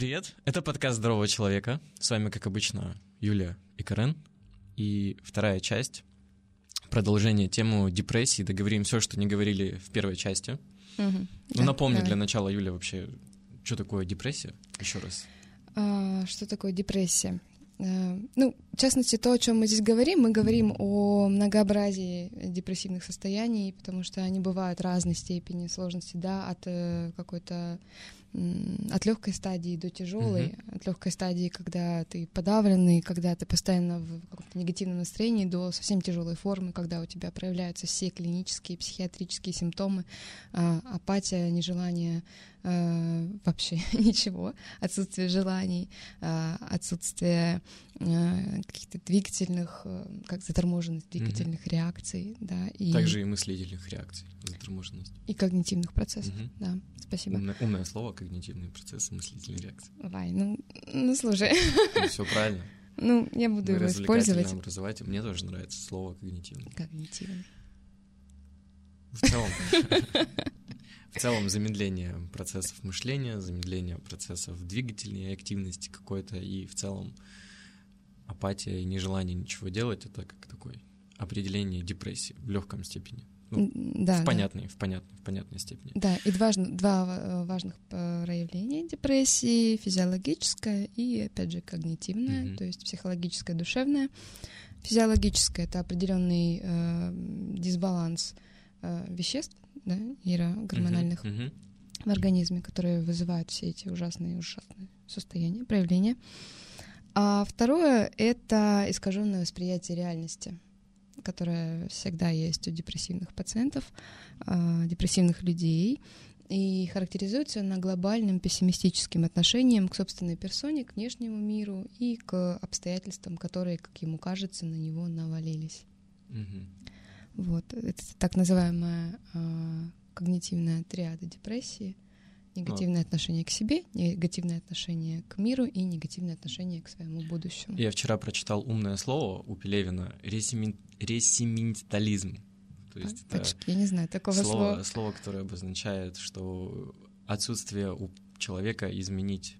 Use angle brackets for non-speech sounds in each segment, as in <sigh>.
Привет, это подкаст «Здорового человека». С вами, как обычно, Юлия и Карен. И вторая часть — продолжение темы депрессии. Договорим все, что не говорили в первой части. Мгм. Ну, напомню давай. для начала, Юля, вообще, что такое депрессия? Еще раз. А, Что такое депрессия? Э, Ну, в частности, то, о чем мы здесь говорим, мы говорим о многообразии депрессивных состояний, потому что они бывают разной степени сложности, да, от э, какой-то от легкой стадии до тяжелой, от легкой стадии, когда ты подавленный, когда ты постоянно в каком-то негативном настроении, до совсем тяжелой формы, когда у тебя проявляются все клинические, психиатрические симптомы, а, апатия, нежелание э, вообще <laughs> ничего, отсутствие желаний, а, отсутствие э, каких-то двигательных, э, как заторможенность двигательных реакций, да, и, Также и мыслительных реакций, заторможенность. и когнитивных процессов, Мгм. да, спасибо. Умное, умное слово — когнитивные процессы мыслительной реакции. Вай, ну, ну слушай, все правильно. <laughs> ну, я буду Вы его использовать. образовательный. Мне тоже нравится слово «когнитивный». Когнитивный. В целом, <laughs> в целом замедление процессов мышления, замедление процессов двигательной активности какой-то и в целом апатия и нежелание ничего делать это как такое определение депрессии в легком степени. Ну, Да, в да. понятной, в понятной, в понятной степени. Да, и важно, два э, важных проявления депрессии, физиологическое и, опять же, когнитивное, Мгм. то есть психологическое, душевное. Физиологическое — это определенный э, дисбаланс э, веществ, да, нейрогормональных Мгм, мгм. в организме, которые вызывают все эти ужасные, ужасные состояния, проявления. А второе — это искаженное восприятие реальности, которое всегда есть у депрессивных пациентов, а, депрессивных людей, и характеризуется на глобальным пессимистическим отношением к собственной персоне, к внешнему миру и к обстоятельствам, которые, как ему кажется, на него навалились. Мгм. Вот, это так называемая а, когнитивная триада депрессии. Негативное отношение к себе, негативное отношение к миру и негативное отношение к своему будущему. Я вчера прочитал умное слово у Пелевина «ресимин- «ресиментализм». То есть это Пачки, я не знаю такого слово, слова. слово, которое обозначает, что отсутствие у человека изменить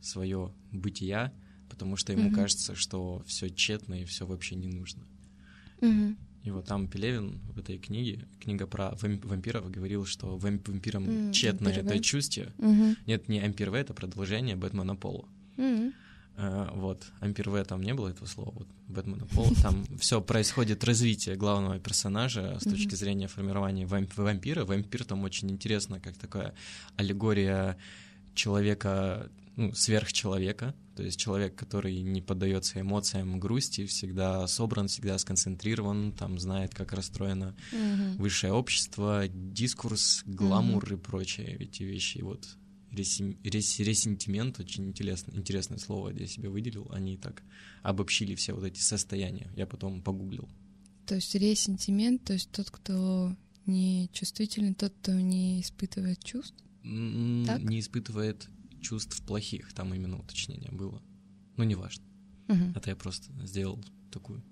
свое бытие, потому что ему Мгм. кажется, что все тщетно и все вообще не нужно. Мгм. И вот там Пелевин в этой книге, книга про вам- вампиров, говорил, что вам- вампирам М, тщетно это чувство. Мгм. Нет, не Ампир это продолжение Бэтмена Пола. Мгм. Э, Вот, Ампир В там не было этого слова, вот Бэтмена Пола, там <laughs> все происходит развитие главного персонажа с точки зрения формирования вамп- вампира. Вампир там очень интересно, как такая аллегория человека, ну, сверхчеловека, то есть человек, который не поддается эмоциям грусти, всегда собран, всегда сконцентрирован, там знает, как расстроено Мгм. высшее общество, дискурс, гламур и прочие эти вещи. И вот ресим- рес- ресентимент, очень интересно, интересное слово я себе выделил, они так обобщили все вот эти состояния. Я потом погуглил. То есть ресентимент, то есть тот, кто не чувствительный, тот, кто не испытывает чувств. М, Так? Не испытывает чувств плохих, там именно уточнение было. Ну, неважно. Мгм. Это я просто сделал такую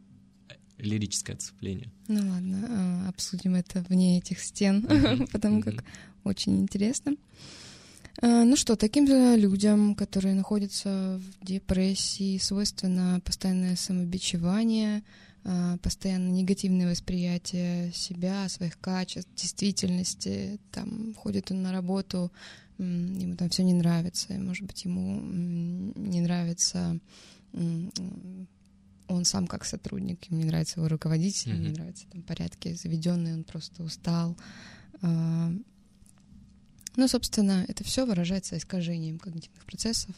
э, лирическое отцепление. Ну ладно, а, обсудим это вне этих стен, <laughs> потому как очень интересно. А, Ну что, таким же людям, которые находятся в депрессии, свойственно постоянное самобичевание, а, постоянно негативное восприятие себя, своих качеств, действительности. Там ходит он на работу, ему там все не нравится, и, может быть, ему не нравится он сам как сотрудник, ему не нравится его руководитель, ему не нравятся там порядки заведенные, он просто устал. Ну, собственно, это все выражается искажением когнитивных процессов.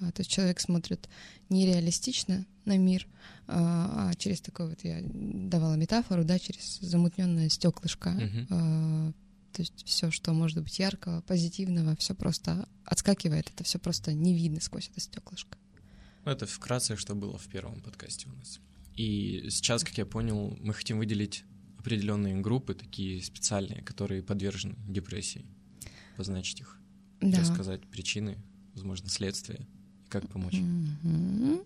А, То есть человек смотрит нереалистично на мир, а а через такой вот я давала метафору, да, через замутненное стеклышко. Мгм. А, То есть все, что может быть яркого, позитивного, все просто отскакивает, это все просто не видно сквозь это стеклышко. Ну, это вкратце, что было в первом подкасте у нас. И сейчас, как я понял, мы хотим выделить определенные группы, такие специальные, которые подвержены депрессии, позначить их, Да. рассказать причины, возможно, следствия и как помочь. Мгм.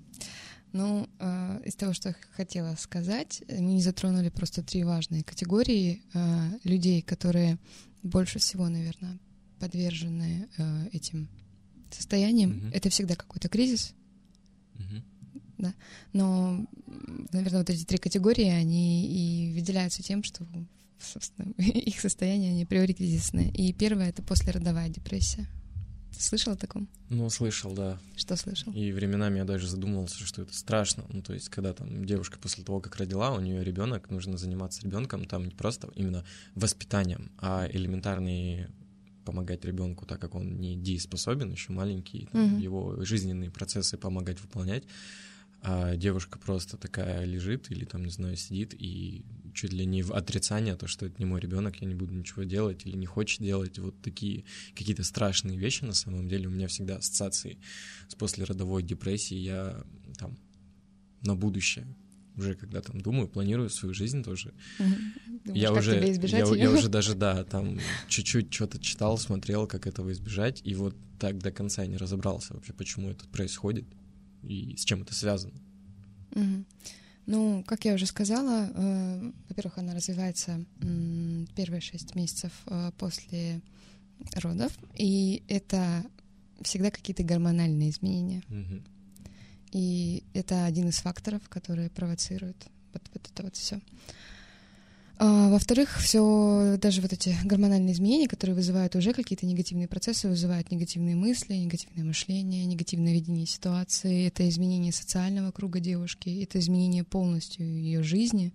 Ну, э, из того, что я хотела сказать, мы не затронули просто три важные категории э, людей, которые больше всего, наверное, подвержены э, этим состоянием. Мгм. Это всегда какой-то кризис, Мгм. но, наверное, вот эти три категории, они и выделяются тем, что, собственно, <laughs> их состояние, они априори кризисные. И первое — это послеродовая депрессия. Ты слышал о таком? Ну, слышал, да. Что слышал? И временами я даже задумывался, что это страшно. Ну, то есть, когда там девушка после того, как родила, у нее ребенок, нужно заниматься ребенком, там не просто именно воспитанием, а элементарные помогать ребенку, так как он не дееспособен, еще маленький, там, Мгм. его жизненные процессы помогать выполнять. А девушка просто такая лежит или там, не знаю, сидит и чуть ли не в отрицание, то, что это не мой ребенок, я не буду ничего делать или не хочет делать. Вот такие какие-то страшные вещи на самом деле у меня всегда ассоциации с послеродовой депрессией. Я там на будущее уже когда там думаю, планирую свою жизнь тоже. Думаешь, я уже, я, я уже даже, да, там <laughs> чуть-чуть что-то читал, смотрел, как этого избежать, и вот так до конца не разобрался вообще, почему это происходит и с чем это связано. Мгм. Ну, как я уже сказала, э, во-первых, она развивается м, первые шесть месяцев э, после родов, и это всегда какие-то гормональные изменения. Мгм. И это один из факторов, которые провоцируют вот, вот это вот все. Во-вторых, все, даже вот эти гормональные изменения, которые вызывают уже какие-то негативные процессы, вызывают негативные мысли, негативное мышление, негативное видение ситуации. Это изменение социального круга девушки, это изменение полностью ее жизни.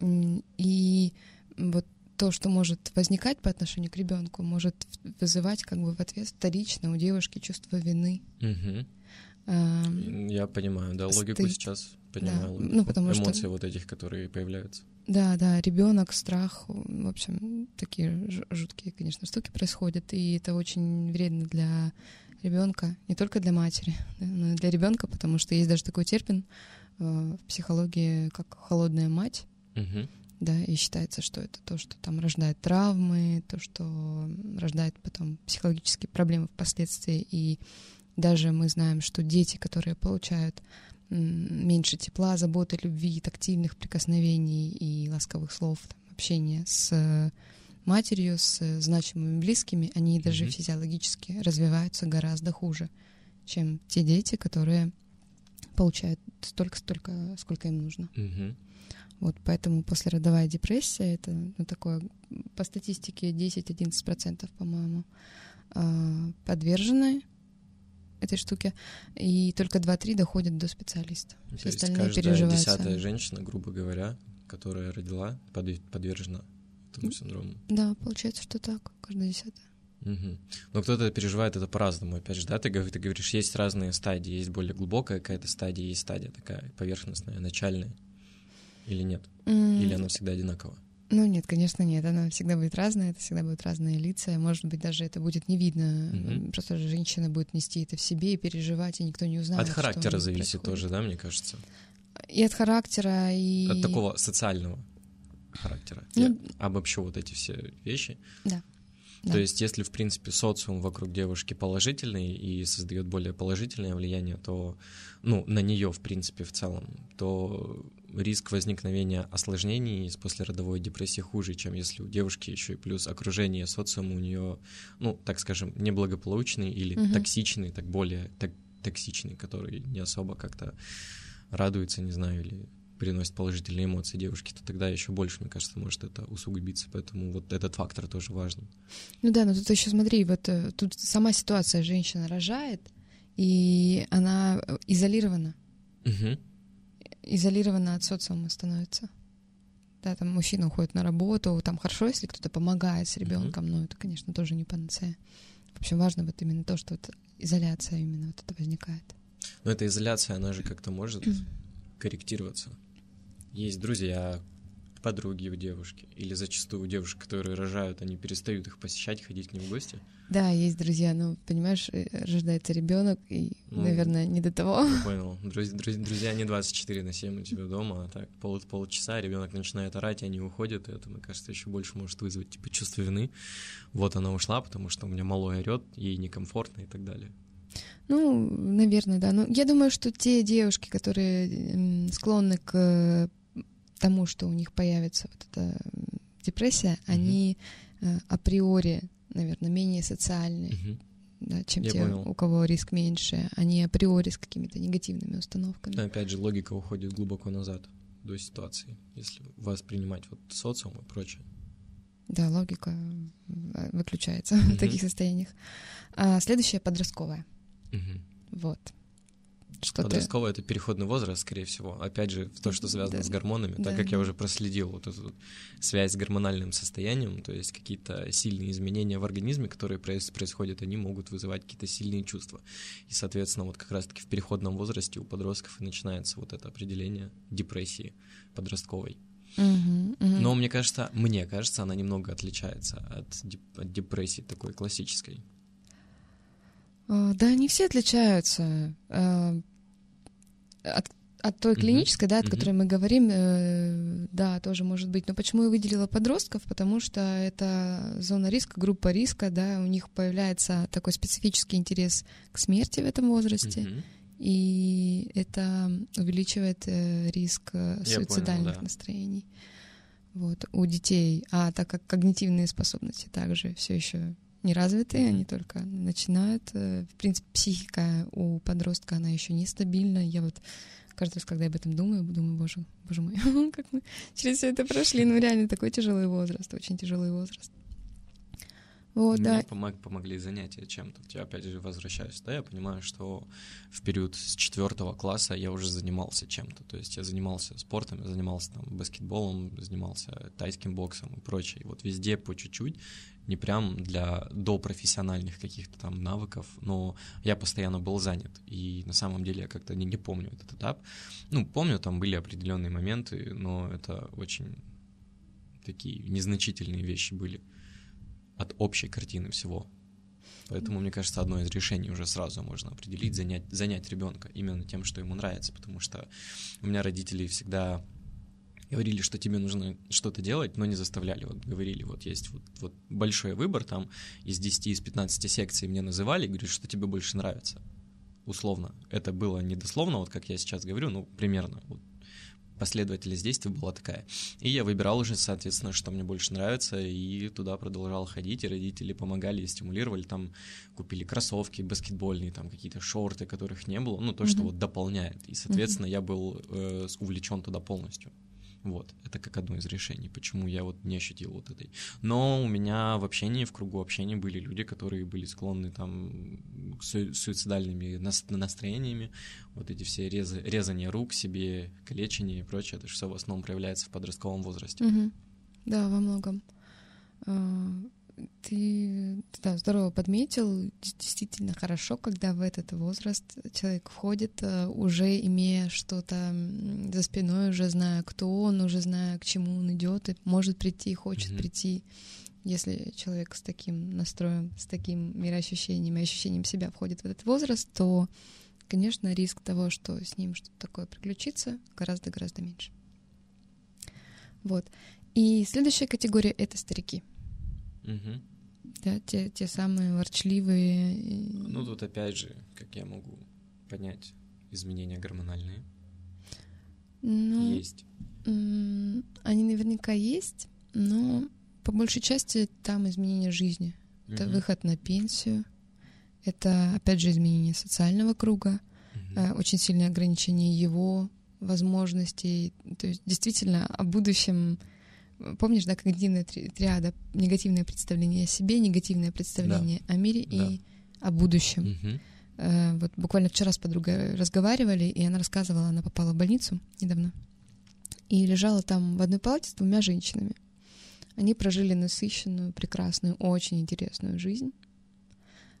М, И вот то, что может возникать по отношению к ребенку, может вызывать как бы в ответ вторично у девушки чувство вины. Мгм. Ам, Я понимаю, да, логику Стыд. сейчас понимаю. Да, ну, потому что- Эмоции вот этих, которые появляются. Да, да, ребенок, страх, в общем, такие жуткие, конечно, штуки происходят, и это очень вредно для ребенка, не только для матери, но и для ребенка, потому что есть даже такой термин э, в психологии, как холодная мать, Мгм. да, и считается, что это то, что там рождает травмы, то, что рождает потом психологические проблемы впоследствии, и даже мы знаем, что дети, которые получают меньше тепла, заботы, любви, тактильных прикосновений и ласковых слов, там, общения с э, матерью, с э, значимыми близкими, они даже Мгм. физиологически развиваются гораздо хуже, чем те дети, которые получают столько-столько, сколько им нужно. Мгм. Вот поэтому послеродовая депрессия это ну, такое по статистике 10-11%, по-моему, а, подвержены этой штуке, и только 2-3 доходят до специалиста. То Все есть остальные каждая переживают десятая женщина, грубо говоря, которая родила, подве- подвержена этому синдрому. Да, получается, что так, каждая десятая. Мгм. Но кто-то переживает это по-разному. Опять же, да, ты, ты говоришь, есть разные стадии, есть более глубокая какая-то стадия, есть стадия такая поверхностная, начальная. Или нет? М, Или она всегда одинакова? Ну нет, конечно, нет. Она всегда будет разная, это всегда будут разные лица. Может быть, даже это будет не видно. Мгм. Просто женщина будет нести это в себе и переживать, и никто не узнает. От характера зависит происходит. тоже, да, мне кажется? И от характера, и... От такого социального характера. Ну, Я обобщу вот эти все вещи. Да. То Да. есть, если, в принципе, социум вокруг девушки положительный и создает более положительное влияние, то, ну, на нее, в принципе, в целом, то риск возникновения осложнений с послеродовой депрессией хуже, чем если у девушки еще и плюс окружение социума у нее, ну, так скажем, неблагополучный или Мгм. токсичный, так более так, токсичный, который не особо как-то радуется, не знаю, или приносит положительные эмоции девушке, то тогда еще больше, мне кажется, может это усугубиться. Поэтому вот этот фактор тоже важен. Ну да, но тут еще смотри, вот э, тут сама ситуация, женщина рожает, и она э, изолирована, Мгм. Изолирована от социума становится. Да, там мужчина уходит на работу, там хорошо, если кто-то помогает с ребенком, но это, конечно, тоже не панацея. В общем, важно вот именно то, что вот изоляция именно вот это возникает. Но эта изоляция, она же как-то может корректироваться. Есть друзья, подруги у девушки, или зачастую у девушек, которые рожают, они перестают их посещать, ходить к ним в гости. Да, есть друзья, но понимаешь, э, рождается ребенок, и, Ну, наверное, не до того. Я понял. Друз- друз- друзья не 24 на 7 у тебя дома, а так пол, полчаса ребенок начинает орать, и они уходят, и это, мне кажется, еще больше может вызвать типа чувство вины. Вот она ушла, потому что у меня малой орет, ей некомфортно и так далее. Ну, наверное, да. Но я думаю, что те девушки, которые склонны к тому, что у них появится вот эта депрессия, Мгм. они э, априори, наверное, менее социальные. Мгм. да, чем Я те, понял. у кого риск меньше, не априори с какими-то негативными установками. Да, опять же, логика уходит глубоко назад до ситуации, если воспринимать вот социум и прочее. Да, логика выключается <laughs> Мгм. в таких состояниях. А следующее подростковое. Мгм. Вот. Что ты... Подростковый это переходный возраст, скорее всего. Опять же, в то, что связано Да. с гормонами, Да, так как я уже проследил вот эту связь с гормональным состоянием, то есть какие-то сильные изменения в организме, которые проис- происходят, они могут вызывать какие-то сильные чувства. И, соответственно, вот как раз-таки в переходном возрасте у подростков и начинается вот это определение депрессии подростковой. Но мне кажется, мне кажется, она немного отличается от, деп- от депрессии такой классической. А, Да, они все отличаются. От, от той клинической, да, от мгм. которой мы говорим, э, да, тоже может быть. Но почему я выделила подростков? Потому что это зона риска, группа риска, да, у них появляется такой специфический интерес к смерти в этом возрасте, Мгм. и это увеличивает э, риск э, Я понял, суицидальных да. настроений. Вот, у детей. А так как когнитивные способности также все еще не развиты, Мгм. они только начинают. э, В принципе, психика у подростка, она еще нестабильна. Я вот каждый раз, когда я об этом думаю, думаю, боже, боже мой, <laughs> как мы через все это прошли. Ну, реально, такой тяжелый возраст, очень тяжелый возраст. Вот, Мне да. помог- помогли занятия чем-то. Я опять же возвращаюсь, да, я понимаю, что в период с четвертого класса я уже занимался чем-то. То есть я занимался спортом, я занимался там баскетболом, занимался тайским боксом и прочее. И вот везде по чуть-чуть, не прям для допрофессиональных каких-то там навыков, но я постоянно был занят. И на самом деле я как-то не, не помню этот этап. Ну, помню, там были определенные моменты, но это очень такие незначительные вещи были от общей картины всего. Поэтому, мне кажется, одно из решений уже сразу можно определить, занять, занять ребенка именно тем, что ему нравится, потому что у меня родители всегда говорили, что тебе нужно что-то делать, но не заставляли. Вот говорили, вот есть вот, вот большой выбор, там из 10, из 15 секций мне называли, и говорят, что тебе больше нравится. Условно. Это было не дословно, вот как я сейчас говорю, ну, примерно. Вот последовательность действий была такая. И я выбирал уже, соответственно, что мне больше нравится, и туда продолжал ходить, и родители помогали и стимулировали, там купили кроссовки баскетбольные, там какие-то шорты, которых не было, ну, то, что Мгм. вот дополняет. И, соответственно, я был э, увлечен туда полностью. Вот, это как одно из решений, почему я вот не ощутил вот этой. Но у меня в общении, в кругу общения были люди, которые были склонны там к су- суицидальными нас- настроениями, вот эти все реза- резания рук себе, калечение и прочее, это все в основном проявляется в подростковом возрасте. Мгм. Да, во многом. Ты да, здорово подметил. Действительно хорошо, когда в этот возраст человек входит, э, уже имея что-то за спиной, уже зная, кто он, уже зная, к чему он идет, и может прийти, хочет Мгм. прийти. Если человек с таким настроем, с таким мироощущением и ощущением себя входит в этот возраст, то, конечно, риск того, что с ним что-то такое приключится, гораздо-гораздо меньше. Вот. И следующая категория — это старики. Мгм. Да, те, те самые ворчливые. Ну, тут опять же, как я могу понять, изменения гормональные Ну, есть. они наверняка есть, но по большей части там изменение жизни. Это Мгм. выход на пенсию, это, опять же, изменение социального круга, э, очень сильное ограничение его возможностей. То есть действительно о будущем... Помнишь, да, когнитивная три- триада? Негативное представление о себе, негативное представление о мире Да. и о будущем. Мгм. Э, Вот буквально вчера с подругой разговаривали, и она рассказывала, она попала в больницу недавно и лежала там в одной палате с двумя женщинами. Они прожили насыщенную, прекрасную, очень интересную жизнь,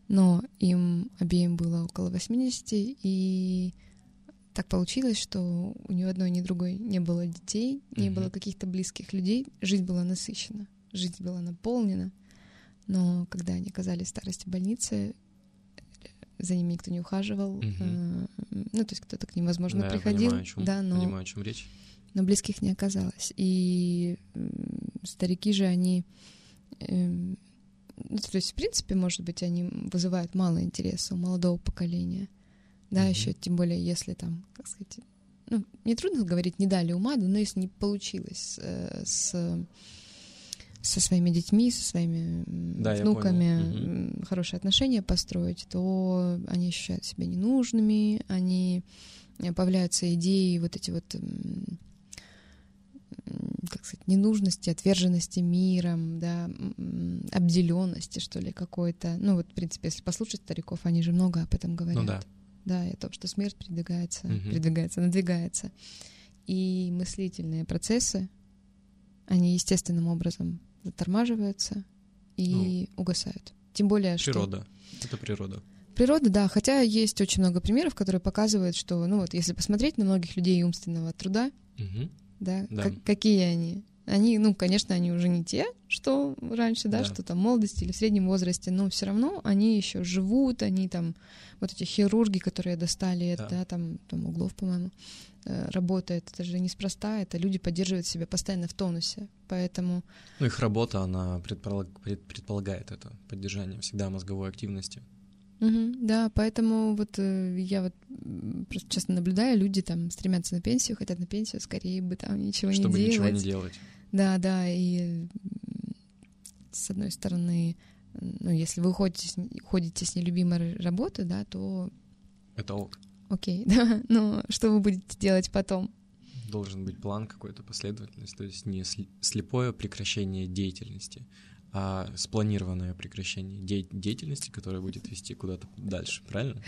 но им обеим было около 80, и так получилось, что у ни одной, ни другой не было детей, не Мгм. было каких-то близких людей, жизнь была насыщена, жизнь была наполнена, но когда они оказались в старости больницы, за ними никто не ухаживал, Мгм. э, ну, то есть кто-то к ним, возможно, Да, приходил, понимаю, о чем, да, но понимаю, о чем речь. но близких не оказалось. И м, старики же, они... эм, ну, то есть, в принципе, может быть, они вызывают мало интереса у молодого поколения. Да, еще тем более, если там, как сказать, ну, нетрудно говорить, не дали ума, да, но если не получилось э, с со своими детьми, со своими Да, внуками хорошие отношения построить, то они ощущают себя ненужными, они э, появляются идеи вот эти вот как сказать, ненужности, отверженности миром, да, обделенности, что ли, какой-то. Ну, вот, в принципе, если послушать стариков, они же много об этом говорят. Ну да. Да, и о том, что смерть передвигается, Мгм. передвигается, надвигается. И мыслительные процессы, они естественным образом затормаживаются и угасают. Тем более, что... Природа. Это природа. Природа, да, хотя есть очень много примеров, которые показывают, что, ну вот, если посмотреть на многих людей умственного труда, Мгм. да, Да. как- какие они? Они, ну, конечно, они уже не те, что раньше, да, Да. что там в молодости или в среднем возрасте, но все равно они еще живут, они там, вот эти хирурги, которые достали, Да. да, там, там углов, по-моему, э, работает, это же неспроста, это люди поддерживают себя постоянно в тонусе, поэтому, Ну, их работа, она предполаг- пред- предполагает это, поддержание всегда мозговой активности. Мгм, да, поэтому вот э, я вот просто часто наблюдаю, люди там стремятся на пенсию, хотят на пенсию, скорее бы там ничего чтобы не ничего делать. не делать. Да, да, и с одной стороны, ну, если вы уходите уходите с нелюбимой работы, да, то Это ок. окей, <laughs> да, но что вы будете делать потом? Должен быть план какой-то, последовательность, то есть не слепое прекращение деятельности, а спланированное прекращение де- деятельности, которая будет вести куда-то дальше, правильно?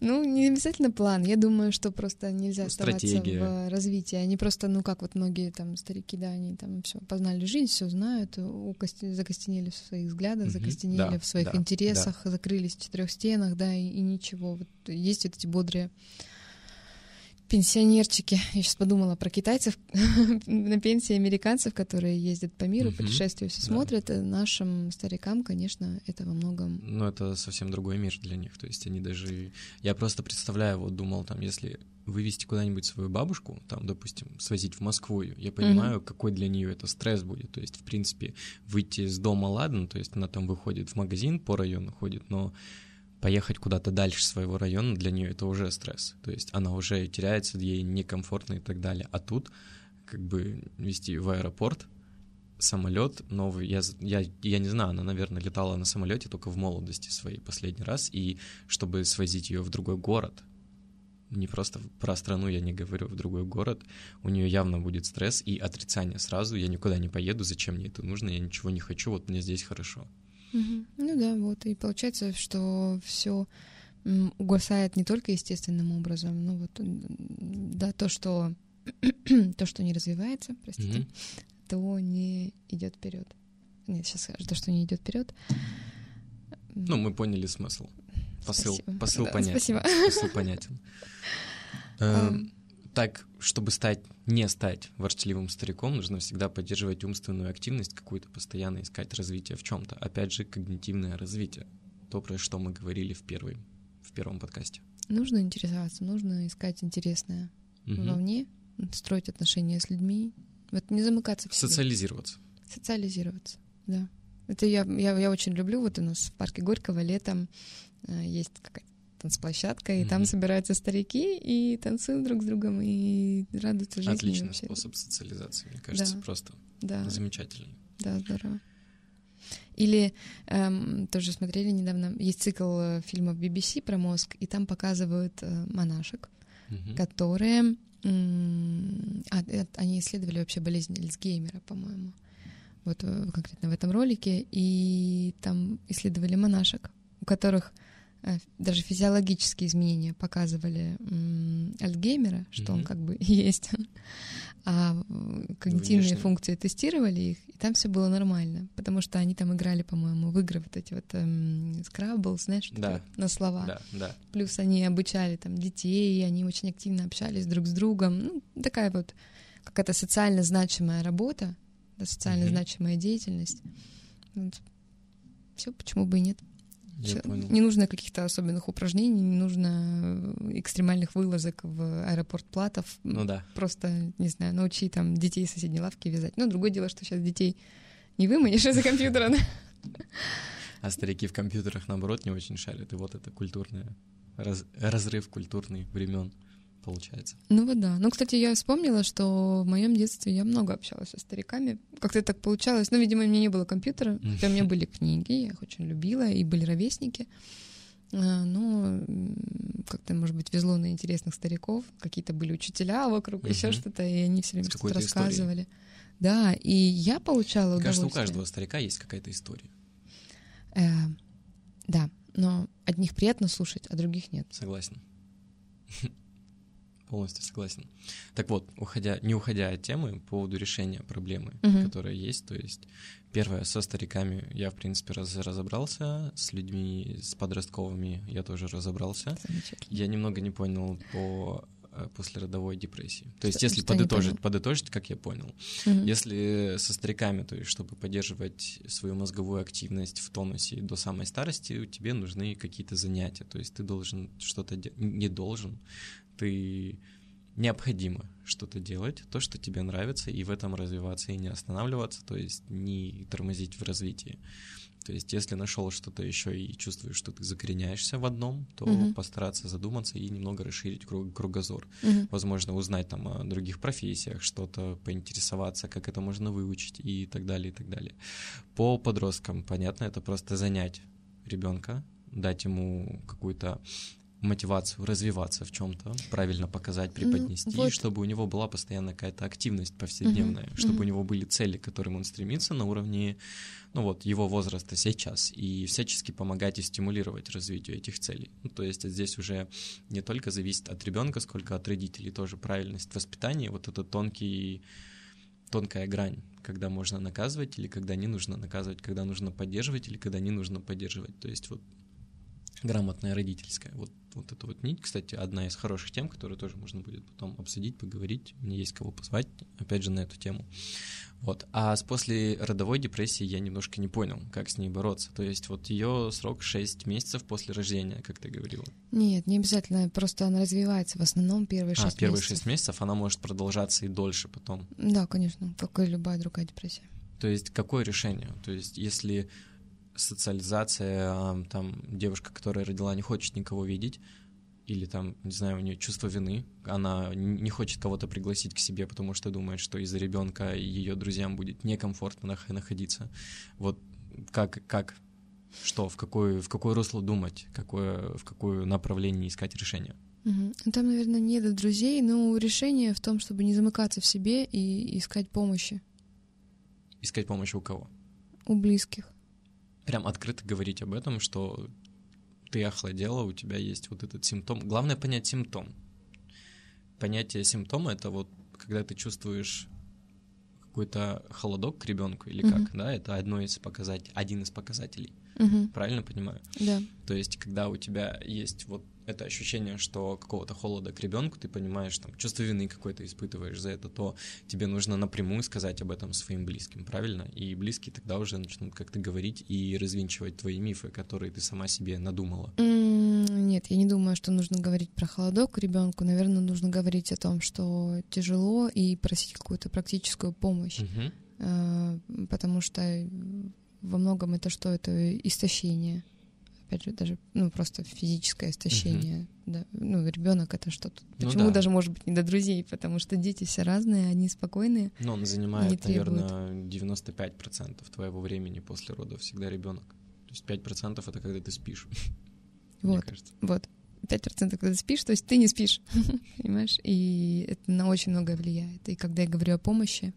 Ну, не обязательно план. Я думаю, что просто нельзя оставаться Стратегия. в развитии. Они просто, ну, как вот многие там старики, да, они там все познали жизнь, все знают, укости- закостенели в своих взглядах, Мгм. закостенели Да, в своих да, интересах, закрылись в четырех стенах, да, и, и ничего. Вот есть вот эти бодрые пенсионерчики. Я сейчас подумала про китайцев <laughs> на пенсии американцев, которые ездят по миру, Мгм. путешествуют, все Да. смотрят. Нашим старикам, конечно, это во многом Но это совсем другой мир для них. То есть они даже... Я просто представляю, вот думал, там, если вывести куда-нибудь свою бабушку, там, допустим, свозить в Москву, я понимаю, какой для нее это стресс будет. То есть, в принципе, выйти из дома, ладно, то есть она там выходит в магазин, по району ходит, но поехать куда-то дальше своего района для нее это уже стресс. То есть она уже теряется, ей некомфортно и так далее. А тут как бы вести в аэропорт, самолет новый. Я, я, я не знаю, она, наверное, летала на самолете только в молодости своей последний раз. И чтобы свозить ее в другой город, не просто про страну я не говорю, в другой город, у нее явно будет стресс и отрицание сразу. Я никуда не поеду, зачем мне это нужно, я ничего не хочу, вот мне здесь хорошо. Мгм. Ну да, вот. И получается, что все угасает не только естественным образом, но вот да, то, что <clears throat> то, что не развивается, простите, Мгм. <clears throat> то не идет вперед. Нет, сейчас скажу, то, что не идет вперед. Ну, мы поняли смысл. Посыл, Спасибо. посыл Да, понятен. спасибо. Посыл понятен. <laughs> Так, чтобы стать, не стать ворчливым стариком, нужно всегда поддерживать умственную активность, какую-то постоянно искать развитие в чем-то. Опять же, когнитивное развитие. То, про что мы говорили в, первой, в первом подкасте. Нужно интересоваться, нужно искать интересное Мгм. вовне, строить отношения с людьми, вот не замыкаться в себе. Социализироваться. Социализироваться, да. Это я, я, я очень люблю. Вот у нас в парке Горького летом э, есть какая-то танцплощадка, и там Мгм. собираются старики и танцуют друг с другом, и радуются жизни. Отличный вообще. способ социализации, мне кажется, Да. просто Да, замечательный. да, здорово. Или эм, тоже смотрели недавно, есть цикл э, фильмов BBC про мозг, и там показывают э, монашек, Мгм. которые... м, а, э, они исследовали вообще болезнь Альцгеймера, по-моему. Вот э, конкретно в этом ролике. И там исследовали монашек, у которых даже физиологические изменения показывали Альцгеймера, что он Мгм. как бы <laughs> есть. А э, когнитивные Внешне. функции тестировали их, и там все было нормально. Потому что они там играли, по-моему, в игры вот эти вот эм, Scrabble, знаешь, Да. на слова. Да, да. Плюс они обучали там детей, они очень активно общались друг с другом. Ну, такая вот какая-то социально значимая работа, да, социально Мгм. значимая деятельность. Все, почему бы и нет. Я понял. Не нужно каких-то особенных упражнений, не нужно э, экстремальных вылазок в аэропорт Платов. Ну да. Просто, не знаю, научи там детей соседней лавки вязать. Но другое дело, что сейчас детей не выманишь <laughs> из-за компьютера. А старики в компьютерах, наоборот, не очень шарят. И вот это культурное, раз- разрыв культурный времен получается. Ну вот да. Ну, кстати, я вспомнила, что в моем детстве я много общалась со стариками. Как-то так получалось. Ну, видимо, у меня не было компьютера, хотя у меня были книги, я их очень любила, и были ровесники. А, Но как-то, может быть, везло на интересных стариков. Какие-то были учителя вокруг, еще что-то, и они все время что-то рассказывали. Да, и я получала Мне кажется, у удовольствие. каждого старика есть какая-то история. Э, да, но одних приятно слушать, а других нет. Согласен. <laughs> Полностью согласен. Так вот, уходя, не уходя от темы, по поводу решения проблемы, Мгм. которая есть, то есть первое, со стариками я, в принципе, раз- разобрался, с людьми, с подростковыми я тоже разобрался. Я немного не понял по э, послеродовой депрессии. То есть, Что- если что не подытожить, подытожить, как я понял, Мгм. если со стариками, то есть чтобы поддерживать свою мозговую активность в тонусе до самой старости, тебе нужны какие-то занятия. То есть ты должен что-то делать, не должен, ты необходимо что-то делать, то, что тебе нравится, и в этом развиваться и не останавливаться, то есть не тормозить в развитии. То есть, если нашел что-то еще и чувствуешь, что ты закореняешься в одном, то Мгм. постараться задуматься и немного расширить круг- кругозор Мгм. возможно, узнать там о других профессиях, что-то поинтересоваться, как это можно выучить и так далее, и так далее. По подросткам, понятно, это просто занять ребенка, дать ему какую-то мотивацию развиваться в чем-то, правильно показать, преподнести, вот. чтобы у него была постоянно какая-то активность повседневная, Мгм, чтобы мгм. у него были цели, к которым он стремится на уровне, ну вот, его возраста сейчас, и всячески помогать и стимулировать развитию этих целей. Ну, то есть здесь уже не только зависит от ребенка, сколько от родителей тоже правильность воспитания, вот это тонкий, тонкая грань, когда можно наказывать или когда не нужно наказывать, когда нужно поддерживать или когда не нужно поддерживать. То есть вот грамотная родительская. Вот, вот эта вот нить, кстати, одна из хороших тем, которую тоже можно будет потом обсудить, поговорить. Мне есть кого позвать, опять же, на эту тему. Вот. А с после родовой депрессии я немножко не понял, как с ней бороться. То есть вот ее срок 6 месяцев после рождения, как ты говорила. Нет, не обязательно, просто она развивается в основном первые а, шесть первые месяцев. 6 месяцев она может продолжаться и дольше потом. Да, конечно, как и любая другая депрессия. То есть какое решение? То есть если социализация, там девушка, которая родила, не хочет никого видеть, или там, не знаю, у нее чувство вины, она не хочет кого-то пригласить к себе, потому что думает, что из-за ребенка ее друзьям будет некомфортно нах- находиться. Вот как, как, что, в какое, в какое русло думать, какое, в какое направление искать решение? Ну, Там, наверное, не до друзей, но решение в том, чтобы не замыкаться в себе и искать помощи Искать помощь у кого? у близких. Прям открыто говорить об этом, что ты охладела, у тебя есть вот этот симптом. Главное понять симптом. Понятие симптома это вот когда ты чувствуешь какой-то холодок к ребенку или Мгм. как, да, это одно из показателей, один из показателей. Мгм. Правильно понимаю? Да. То есть, когда у тебя есть вот это ощущение, что какого-то холода к ребенку, ты понимаешь, там, чувство вины какое-то испытываешь за это, то тебе нужно напрямую сказать об этом своим близким, правильно? И близкие тогда уже начнут как-то говорить и развинчивать твои мифы, которые ты сама себе надумала. Нет, я не думаю, что нужно говорить про холодок ребенку. Наверное, нужно говорить о том, что тяжело, и просить какую-то практическую помощь. Э, Потому что во многом это что? Это истощение. Опять же, даже ну, просто физическое истощение. Да. Ну, ребенок это что-то. Ну Почему да. даже может быть не до друзей? Потому что дети все разные, они спокойные. Но он занимает, наверное, 95% твоего времени после родов всегда ребенок. То есть 5% это когда ты спишь, <laughs> мне Вот. кажется. Вот. 5% когда ты спишь, то есть ты не спишь, <laughs> понимаешь? И это на очень многое влияет. И когда я говорю о помощи,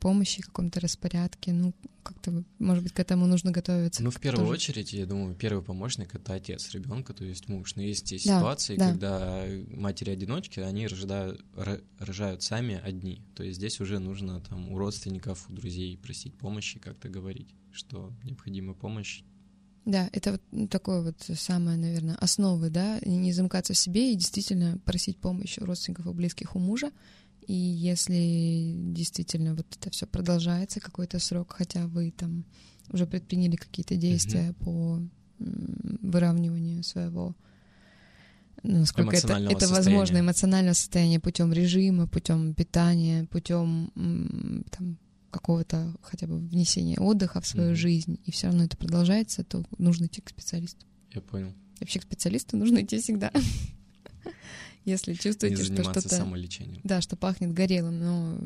помощи, каком-то распорядке, ну, как-то, может быть, к этому нужно готовиться. Ну, в первую тоже. очередь, я думаю, первый помощник это отец ребенка, то есть муж. Но есть и Да, ситуации, да. когда матери-одиночки, они рождают, ро- рожают сами одни. То есть здесь уже нужно там у родственников, у друзей просить помощи, как-то говорить, что необходима помощь. Да, это вот такое вот самое, наверное, основы, да, не замыкаться в себе и действительно просить помощи у родственников и близких у мужа. И если действительно вот это все продолжается какой-то срок, хотя вы там уже предприняли какие-то действия по м, выравниванию своего ну, насколько это, это возможно, эмоциональное состояние путем режима, путем питания, путем там, какого-то хотя бы внесения отдыха в свою Мгм. жизнь, и все равно это продолжается, то нужно идти к специалисту. Я понял. Вообще к специалисту нужно идти всегда. Если чувствуете, Не что что-то... самолечением. Да, что пахнет горелым, но...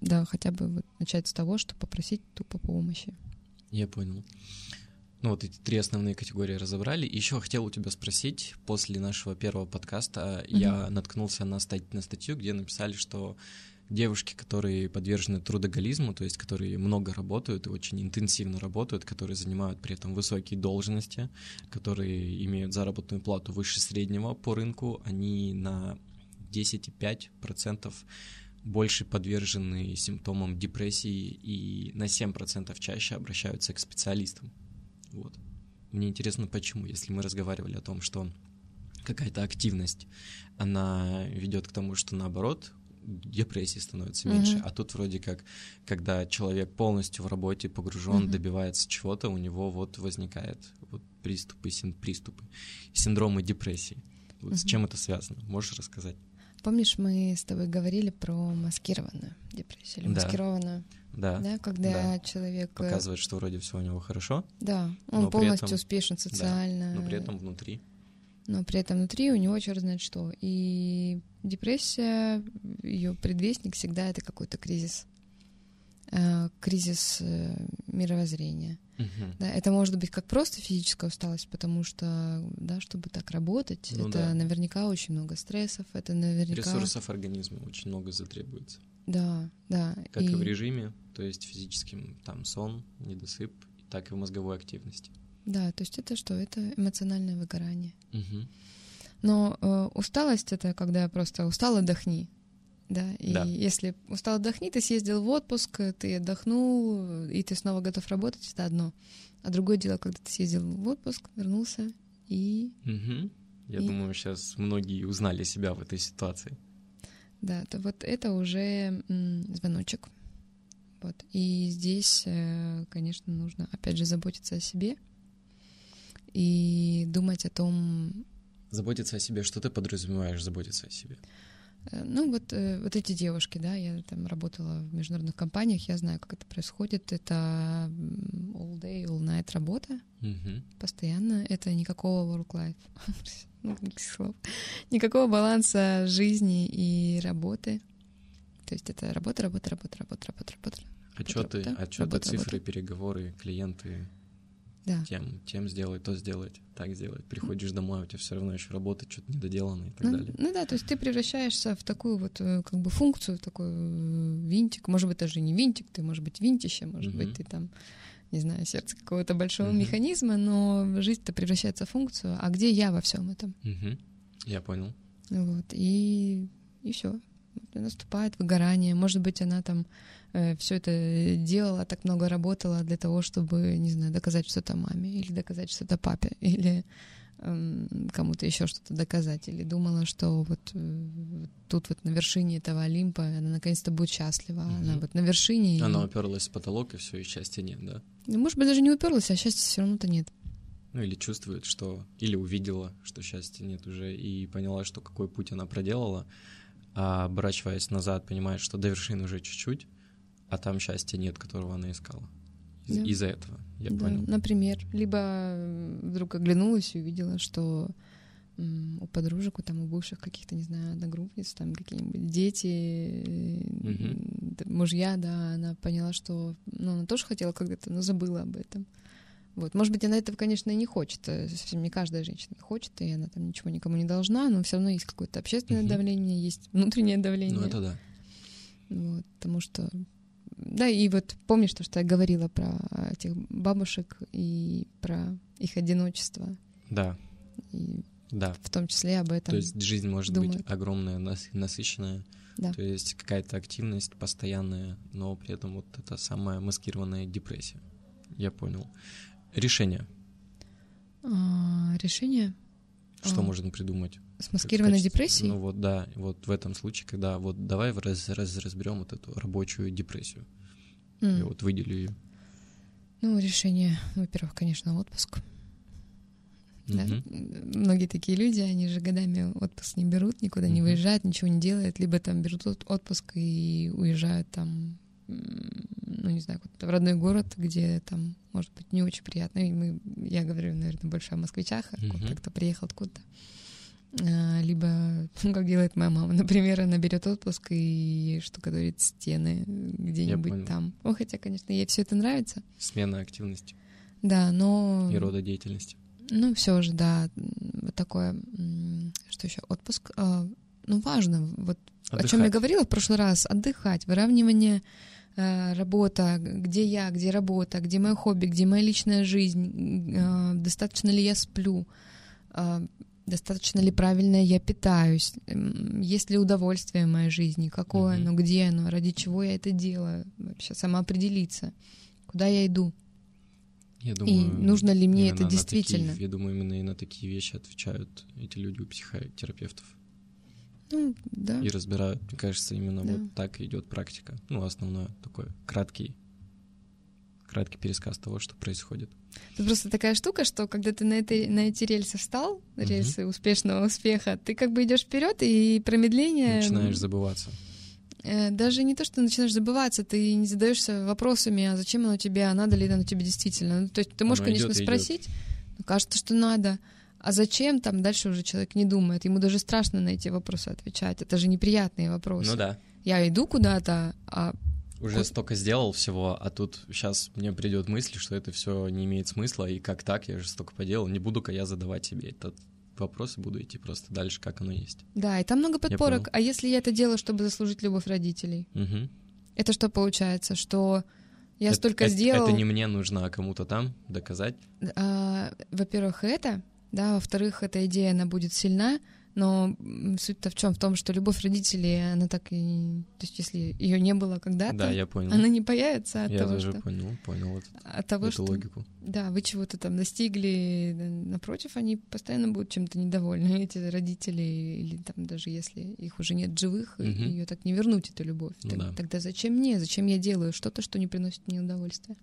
Да, хотя бы вот начать с того, что попросить тупо помощи. Я понял. Ну вот эти три основные категории разобрали. Еще хотел у тебя спросить, после нашего первого подкаста я наткнулся на, стать, на статью, где написали, что девушки, которые подвержены трудоголизму, то есть которые много работают и очень интенсивно работают, которые занимают при этом высокие должности, которые имеют заработную плату выше среднего по рынку, они на 10,5% больше подвержены симптомам депрессии и на 7% чаще обращаются к специалистам. Вот. Мне интересно, почему, если мы разговаривали о том, что какая-то активность, она ведет к тому, что наоборот депрессии становится меньше, Мгм. а тут вроде как, когда человек полностью в работе погружен, Мгм. добивается чего-то, у него вот возникает вот приступы, син- приступы, синдромы депрессии. Вот с Мгм. чем это связано? Можешь рассказать? Помнишь, мы с тобой говорили про маскированную депрессию или Да. маскированную, Да, да, когда да. человек, э, показывает, что вроде все у него хорошо, да, он полностью этом- успешен социально, но при этом внутри. Но при этом внутри у него черт знает что. И депрессия, ее предвестник всегда это какой-то кризис, Э, кризис э, мировоззрения. Да, это может быть как просто физическая усталость, потому что, да, чтобы так работать, Ну это да. наверняка очень много стрессов, это наверняка... Ресурсов организма очень много затребуется. Да, да. Как и... в режиме, то есть физическим, там сон, недосып, так и в мозговой активности. Да, то есть это что? Это эмоциональное выгорание. Мгм. Но э, усталость это когда просто устал, отдохни. Да, и Да. если устал, отдохни, ты съездил в отпуск, ты отдохнул, и ты снова готов работать, это одно. А другое дело, когда ты съездил в отпуск, вернулся, и Мгм. Я И- думаю, сейчас многие узнали себя в этой ситуации. да, то вот это уже звоночек. Вот. И здесь, э, конечно, нужно, опять же, заботиться о себе и думать о том, Заботиться о себе, что ты подразумеваешь заботиться о себе? Э, Ну, вот, э, вот эти девушки, да, я там работала в международных компаниях, я знаю, как это происходит. Это all day, all night работа Мгм. постоянно. Это никакого work-life, <laughs> ну, слов. никакого баланса жизни и работы. То есть это работа, работа, работа, работа, работа, работа. Отчеты, работа, отчеты, работа, цифры, работа. переговоры, клиенты, Да. тем, тем сделать, то сделать, так сделать. Приходишь домой, у тебя все равно еще работа, что-то недоделано и так Ну, далее. ну да, то есть ты превращаешься в такую вот э, как бы функцию, в такой э, винтик. Может быть, даже не винтик, ты, может быть, винтище, может Мгм. быть, ты там, не знаю, сердце какого-то большого Мгм. механизма, но жизнь-то превращается в функцию. А где я во всем этом? Мгм. Я понял. Вот. И, и все. Наступает выгорание. Может быть, она там все это делала, так много работала для того, чтобы, не знаю, доказать что-то маме, или доказать что-то папе, <laughs> или эм, кому-то еще что-то доказать, или думала, что вот э, тут вот на вершине этого Олимпа она наконец-то будет счастлива, а она вот на вершине. и- Она уперлась в потолок, и все, и счастья нет, да? Ну, может быть, даже не уперлась, а счастья все равно-то нет. Ну или чувствует, что... Или увидела, что счастья нет уже, и поняла, что какой путь она проделала, а оборачиваясь назад, понимает, что до вершины уже чуть-чуть, а там счастья нет, которого она искала. Из- Да. Из-за этого, я Да, понял. Например, либо вдруг оглянулась и увидела, что у подружек, у там у бывших каких-то, не знаю, одногруппниц, там какие-нибудь дети, д- мужья, да, она поняла, что, ну, она тоже хотела когда-то, но забыла об этом. Вот. Может быть, она этого, конечно, и не хочет. э, Совсем не каждая женщина хочет, и она там ничего никому не должна, но все равно есть какое-то общественное Мгм. давление, есть внутреннее давление. Ну это да. Вот, потому что... Да, и вот помнишь то, что я говорила про этих бабушек и про их одиночество, Да, и да. в том числе об этом. То есть жизнь может быть думают. огромная, нас- насыщенная. Да. То есть какая-то активность постоянная, но при этом вот это самая маскированная депрессия. Я понял. Решение. А, решение Что А, можно придумать? с маскированной депрессией? Ну вот да, вот в этом случае, когда вот давай раз, раз- разберем вот эту рабочую депрессию. М. Я вот выделю ее. Ну, решение, во-первых, конечно, отпуск. Да? Мгм. Многие такие люди, они же годами отпуск не берут, никуда не Мгм. выезжают, ничего не делают, либо там берут от- отпуск и уезжают там, ну, не знаю, в родной город, где там, может быть, не очень приятно. И мы, я говорю, наверное, больше о москвичах, а Мгм. кто-то приехал откуда-то. А, либо, <laughs> ну, как делает моя мама, например, она берет отпуск и штукатурит стены где-нибудь там. Ну, хотя, конечно, ей все это нравится. Смена активности. Да, но... И рода деятельности. Ну, все же, да, вот такое, что еще, отпуск, а, ну, важно, вот отдыхать. о чем я говорила в прошлый раз, отдыхать, выравнивание а, работа, где я, где работа, где мое хобби, где моя личная жизнь, а, достаточно ли я сплю, достаточно ли правильно я питаюсь, есть ли удовольствие в моей жизни, какое mm-hmm. оно, где оно, ради чего я это делаю, вообще самоопределиться, куда я иду. Я думаю, и нужно ли мне это действительно? Такие, я думаю, именно и на такие вещи отвечают эти люди у психотерапевтов. Ну, да. И разбирают, мне кажется, именно да. вот так идет практика. Ну, основное такой краткий, краткий пересказ того, что происходит. Это просто такая штука, что когда ты на, этой, на эти рельсы встал, рельсы угу. успешного успеха, ты как бы идешь вперед и промедление. Начинаешь забываться. Э, даже не то, что начинаешь забываться, ты не задаешься вопросами, а зачем оно тебе, а надо ли оно тебе действительно. Ну, то есть ты можешь, оно конечно, спросить, но кажется, что надо. А зачем там дальше уже человек не думает? Ему даже страшно на эти вопросы отвечать. Это же неприятные вопросы. Ну да. Я иду куда-то, а уже столько сделал всего, а тут сейчас мне придет мысль, что это все не имеет смысла, и как так, я же столько поделал, не буду-ка я задавать себе этот вопросы, буду идти просто дальше, как оно есть. Да, и там много подпорок. А если я это делаю, чтобы заслужить любовь родителей? Угу. Это что получается? Что я это, столько это, сделал... Это не мне нужно, а кому-то там доказать? А, во-первых, это, да, во-вторых, эта идея, она будет сильна, но суть-то в чем? В том, что любовь родителей, она так и... То есть если ее не было когда-то, да, я понял. она не появится от я того, даже что... понял, понял вот от того, эту что... логику. Да, вы чего-то там достигли, напротив, они постоянно будут чем-то недовольны, <laughs> эти родители, или там даже если их уже нет живых, угу. ее так не вернуть, эту любовь. Ну, да. Тогда зачем мне? Зачем я делаю что-то, что не приносит мне удовольствия?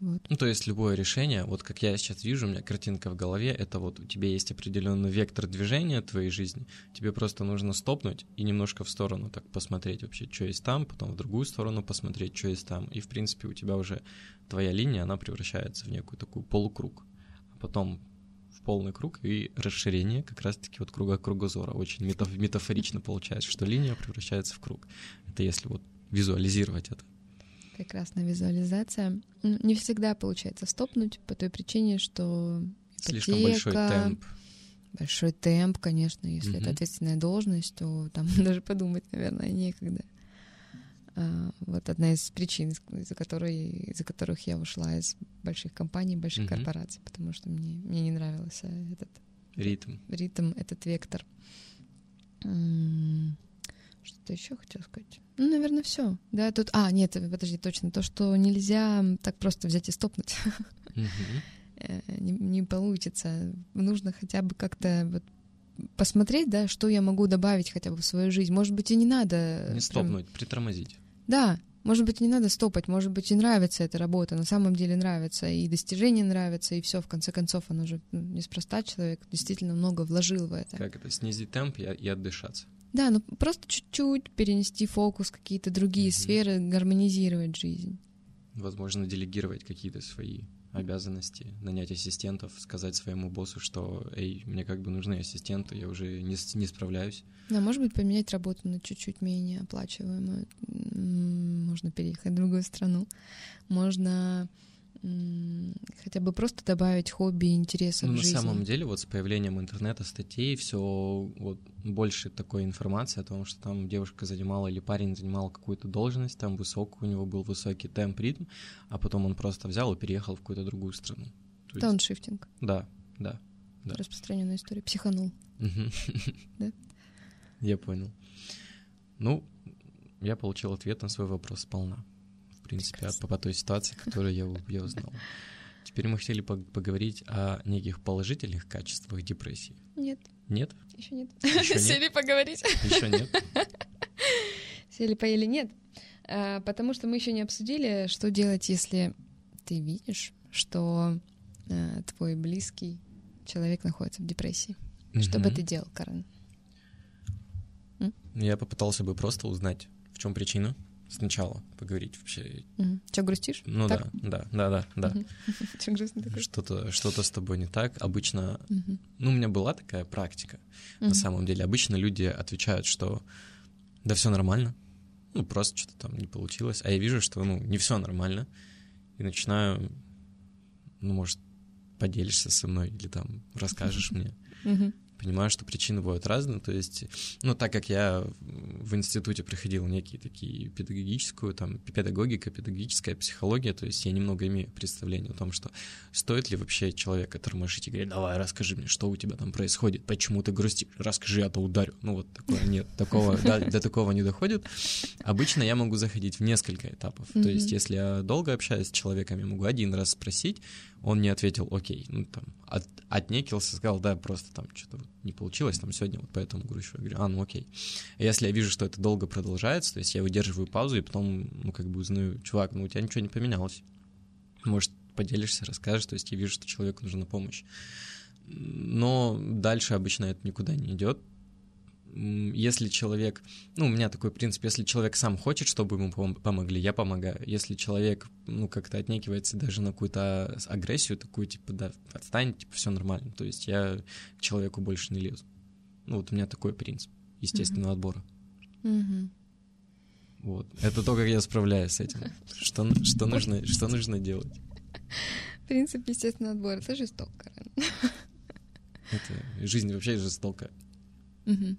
Вот. Ну, то есть любое решение, вот как я сейчас вижу, у меня картинка в голове, это вот у тебя есть определенный вектор движения твоей жизни, тебе просто нужно стопнуть и немножко в сторону так посмотреть вообще, что есть там, потом в другую сторону посмотреть, что есть там, и в принципе у тебя уже твоя линия, она превращается в некую такую полукруг, а потом в полный круг и расширение как раз-таки вот круга кругозора. Очень метафорично получается, что линия превращается в круг. Это если вот визуализировать это. Прекрасная визуализация. Не всегда получается стопнуть по той причине, что Слишком большой темп. Большой темп, конечно, если угу. это ответственная должность, то там <laughs> даже подумать, наверное, некогда. А, вот одна из причин, из-за которой, из-за которых я ушла из больших компаний, больших угу. корпораций, потому что мне, мне не нравился этот ритм, ритм, этот вектор. Что-то еще хотел сказать. Ну, наверное, все. Да, тут. А, нет, подожди, точно. То, что нельзя так просто взять и стопнуть. <laughs> Э, не, не получится. Нужно хотя бы как-то вот посмотреть, да, что я могу добавить хотя бы в свою жизнь. Может быть, и не надо. Не стопнуть, прям... притормозить. Да, может быть, не надо стопать, может быть, и нравится эта работа, на самом деле нравится, и достижения нравятся, и все, в конце концов, он уже ну, неспроста человек действительно много вложил в это. Как это, снизить темп и, и отдышаться. Да, ну просто чуть-чуть перенести фокус в какие-то другие mm-hmm. сферы, гармонизировать жизнь. Возможно, делегировать какие-то свои обязанности, нанять ассистентов, сказать своему боссу, что, эй, мне как бы нужны ассистенты, я уже не, не справляюсь. Да, может быть, поменять работу на чуть-чуть менее оплачиваемую. Можно переехать в другую страну. Можно хотя бы просто добавить хобби и интересы ну, в жизни. На самом деле, вот с появлением интернета, статей, все вот больше такой информации о том, что там девушка занимала или парень занимал какую-то должность, там высокую, у него был высокий темп, ритм, а потом он просто взял и переехал в какую-то другую страну. Дауншифтинг. Да, да, да. Распространенная история. Психанул. <laughs> Да? Я понял. Ну, я получил ответ на свой вопрос сполна принципе, по, по той ситуации, которую я, я узнал. Теперь мы хотели поговорить о неких положительных качествах депрессии. Нет. Нет? Еще нет. Еще <laughs> Сели поговорить. Еще нет. <laughs> Сели поели нет. А, потому что мы еще не обсудили, что делать, если ты видишь, что а, твой близкий человек находится в депрессии. Что бы ты делал, Карен? Я попытался бы просто узнать, в чем причина, сначала поговорить вообще. Угу. Че, грустишь? Ну так? да, да, да, да, да. <laughs> Че грустно такое? Что-то, что-то с тобой не так. Обычно, ну, у меня была такая практика, на самом деле. Обычно люди отвечают, что да все нормально, ну, просто что-то там не получилось. А я вижу, что, ну, не все нормально. И начинаю, ну, может, поделишься со мной или там расскажешь <laughs> мне. Понимаю, что причины бывают разные. То есть, ну, так как я в институте проходил некие такие педагогическую, там, педагогика, педагогическая психология, то есть я немного имею представление о том, что стоит ли вообще человек тормошить и говорить, давай, расскажи мне, что у тебя там происходит, почему ты грустишь, расскажи, я то ударю. Ну, вот такое нет, такого, <laughs> до такого не доходит. Обычно я могу заходить в несколько этапов. То есть, если я долго общаюсь с человеком, я могу один раз спросить, он не ответил окей, ну там от, отнекился, сказал, да, просто там что-то вот не получилось там сегодня, вот поэтому грущу. Я говорю, а, ну окей. А если я вижу, что это долго продолжается, то есть я выдерживаю паузу и потом, ну как бы узнаю, чувак, ну у тебя ничего не поменялось. Может, поделишься, расскажешь, то есть я вижу, что человеку нужна помощь. Но дальше обычно это никуда не идет. Если человек, ну, у меня такой принцип, если человек сам хочет, чтобы ему пом- помогли, я помогаю. Если человек, ну, как-то отнекивается даже на какую-то агрессию, такую, типа, да, отстань, типа, все нормально. То есть я к человеку больше не лезу. Ну, вот у меня такой принцип естественного отбора. Мгм. Вот. Это то, как я справляюсь с этим. Что, что, нужно, что нужно делать? Принцип естественного отбора. Это жестоко. Это жизнь вообще жестокая. Мгм.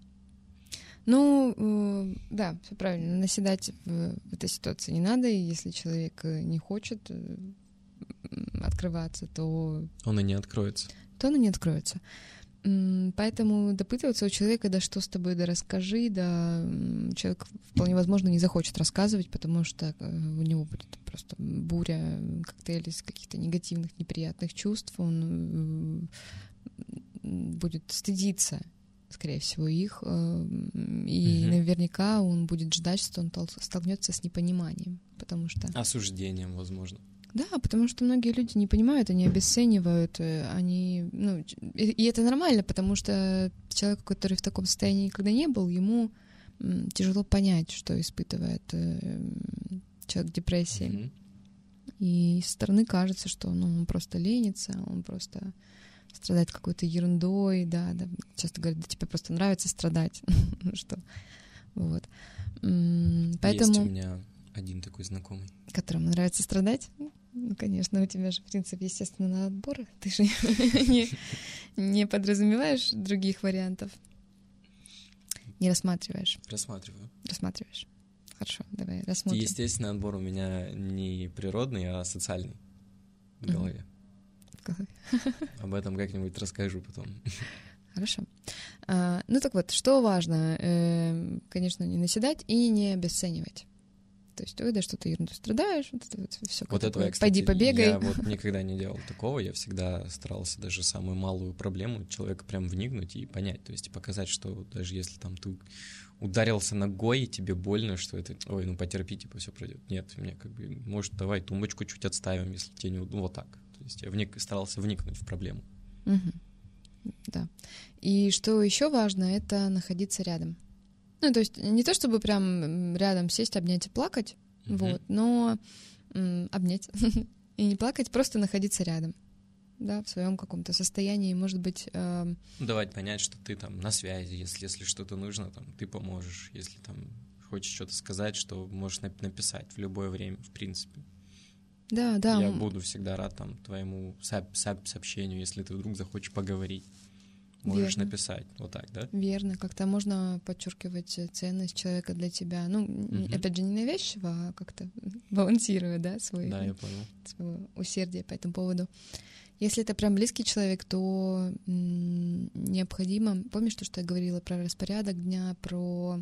Ну, э, да, все правильно. Наседать в, этой ситуации не надо, и если человек э, не хочет э, открываться, то, Он и не откроется. то оно не откроется. Поэтому допытываться у человека, да что с тобой, да расскажи, да человек вполне возможно не захочет рассказывать, потому что у него будет просто буря, коктейль из каких-то негативных, неприятных чувств, он будет стыдиться скорее всего, их, э, и Мгм. наверняка он будет ждать, что он тол- столкнется с непониманием, потому что... Осуждением, возможно. Да, потому что многие люди не понимают, они обесценивают, э, они, ну, и, и это нормально, потому что человеку, который в таком состоянии никогда не был, ему тяжело понять, что испытывает э, человек депрессии. Мгм. И со стороны кажется, что ну, он просто ленится, он просто страдает какой-то ерундой, да, да. Часто говорят, да тебе просто нравится страдать. <laughs> Ну что, вот. М, Есть у Поэтому, меня один такой знакомый. которому нравится страдать, ну, конечно, у тебя же принцип естественного отбора. Ты же <laughs> не, не подразумеваешь других вариантов. Не рассматриваешь. Рассматриваю. Рассматриваешь. Хорошо, давай рассмотрим. Естественный отбор у меня не природный, а социальный в голове. <laughs> Об этом как-нибудь расскажу потом. Хорошо. А, ну так вот, что важно? Эм, конечно, не наседать и не обесценивать. То есть, ой, да что ты ерунду страдаешь, вот это вот все. Вот этого я, кстати, Пойди побегай. я вот никогда не делал такого. Я всегда старался даже самую малую проблему человека прям вникнуть и понять. То есть и показать, что даже если там ты ударился ногой, и тебе больно, что это, ой, ну потерпи, типа все пройдет. Нет, мне как бы, может, давай тумбочку чуть отставим, если тебе не... Ну, вот так. То есть я вник, старался вникнуть в проблему. Мгм. Да. И что еще важно, это находиться рядом. Ну, то есть не то, чтобы прям рядом сесть, обнять и плакать, Мгм. вот, но м, обнять <laughs> и не плакать, просто находиться рядом, да, в своем каком-то состоянии, может быть, Ну, давать понять, что ты там на связи, если, если что-то нужно, там, ты поможешь, если там хочешь что-то сказать, что можешь нап- написать в любое время, в принципе. Да, да, Я буду всегда рад там твоему сооб- сооб- сообщению, если ты вдруг захочешь поговорить. Можешь Верно. написать, вот так, да? Верно, как-то можно подчеркивать э, ценность человека для тебя. Ну, Мгм. опять же, не навязчиво, а как-то <laughs> балансируя, да, свой, Да, я понял. свое усердие по этому поводу. Если это прям близкий человек, то необходимо... Помнишь то, что я говорила про распорядок дня, про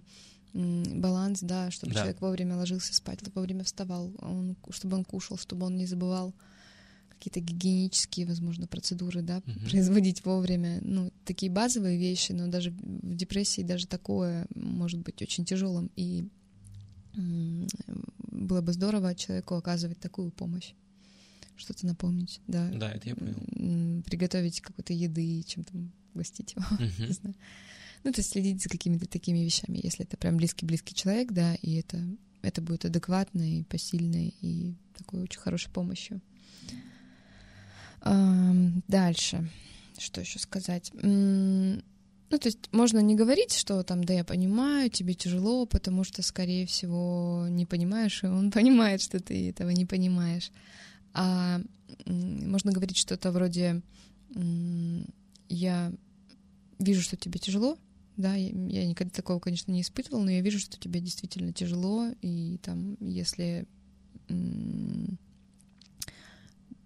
баланс, да, чтобы Да. человек вовремя ложился спать, вовремя вставал, он, чтобы он кушал, чтобы он не забывал какие-то гигиенические, возможно, процедуры, да, Мгм. производить вовремя. Ну, такие базовые вещи, но даже в депрессии даже такое может быть очень тяжелым. И было бы здорово человеку оказывать такую помощь. Что-то напомнить, да. Да, это я понял. Приготовить какой-то еды, чем-то угостить его. <laughs> Мгм. Не знаю. Ну, то есть следить за какими-то такими вещами, если это прям близкий-близкий человек, да, и это это будет адекватной, посильной и такой очень хорошей помощью. Дальше. Что еще сказать? Ну, то есть можно не говорить, что там, да, я понимаю, тебе тяжело, потому что, скорее всего, не понимаешь, и он <laughs> понимает, что ты этого не понимаешь. А можно говорить что-то вроде «я вижу, что тебе тяжело», да, я, я никогда такого, конечно, не испытывала, но я вижу, что тебе действительно тяжело, и там, если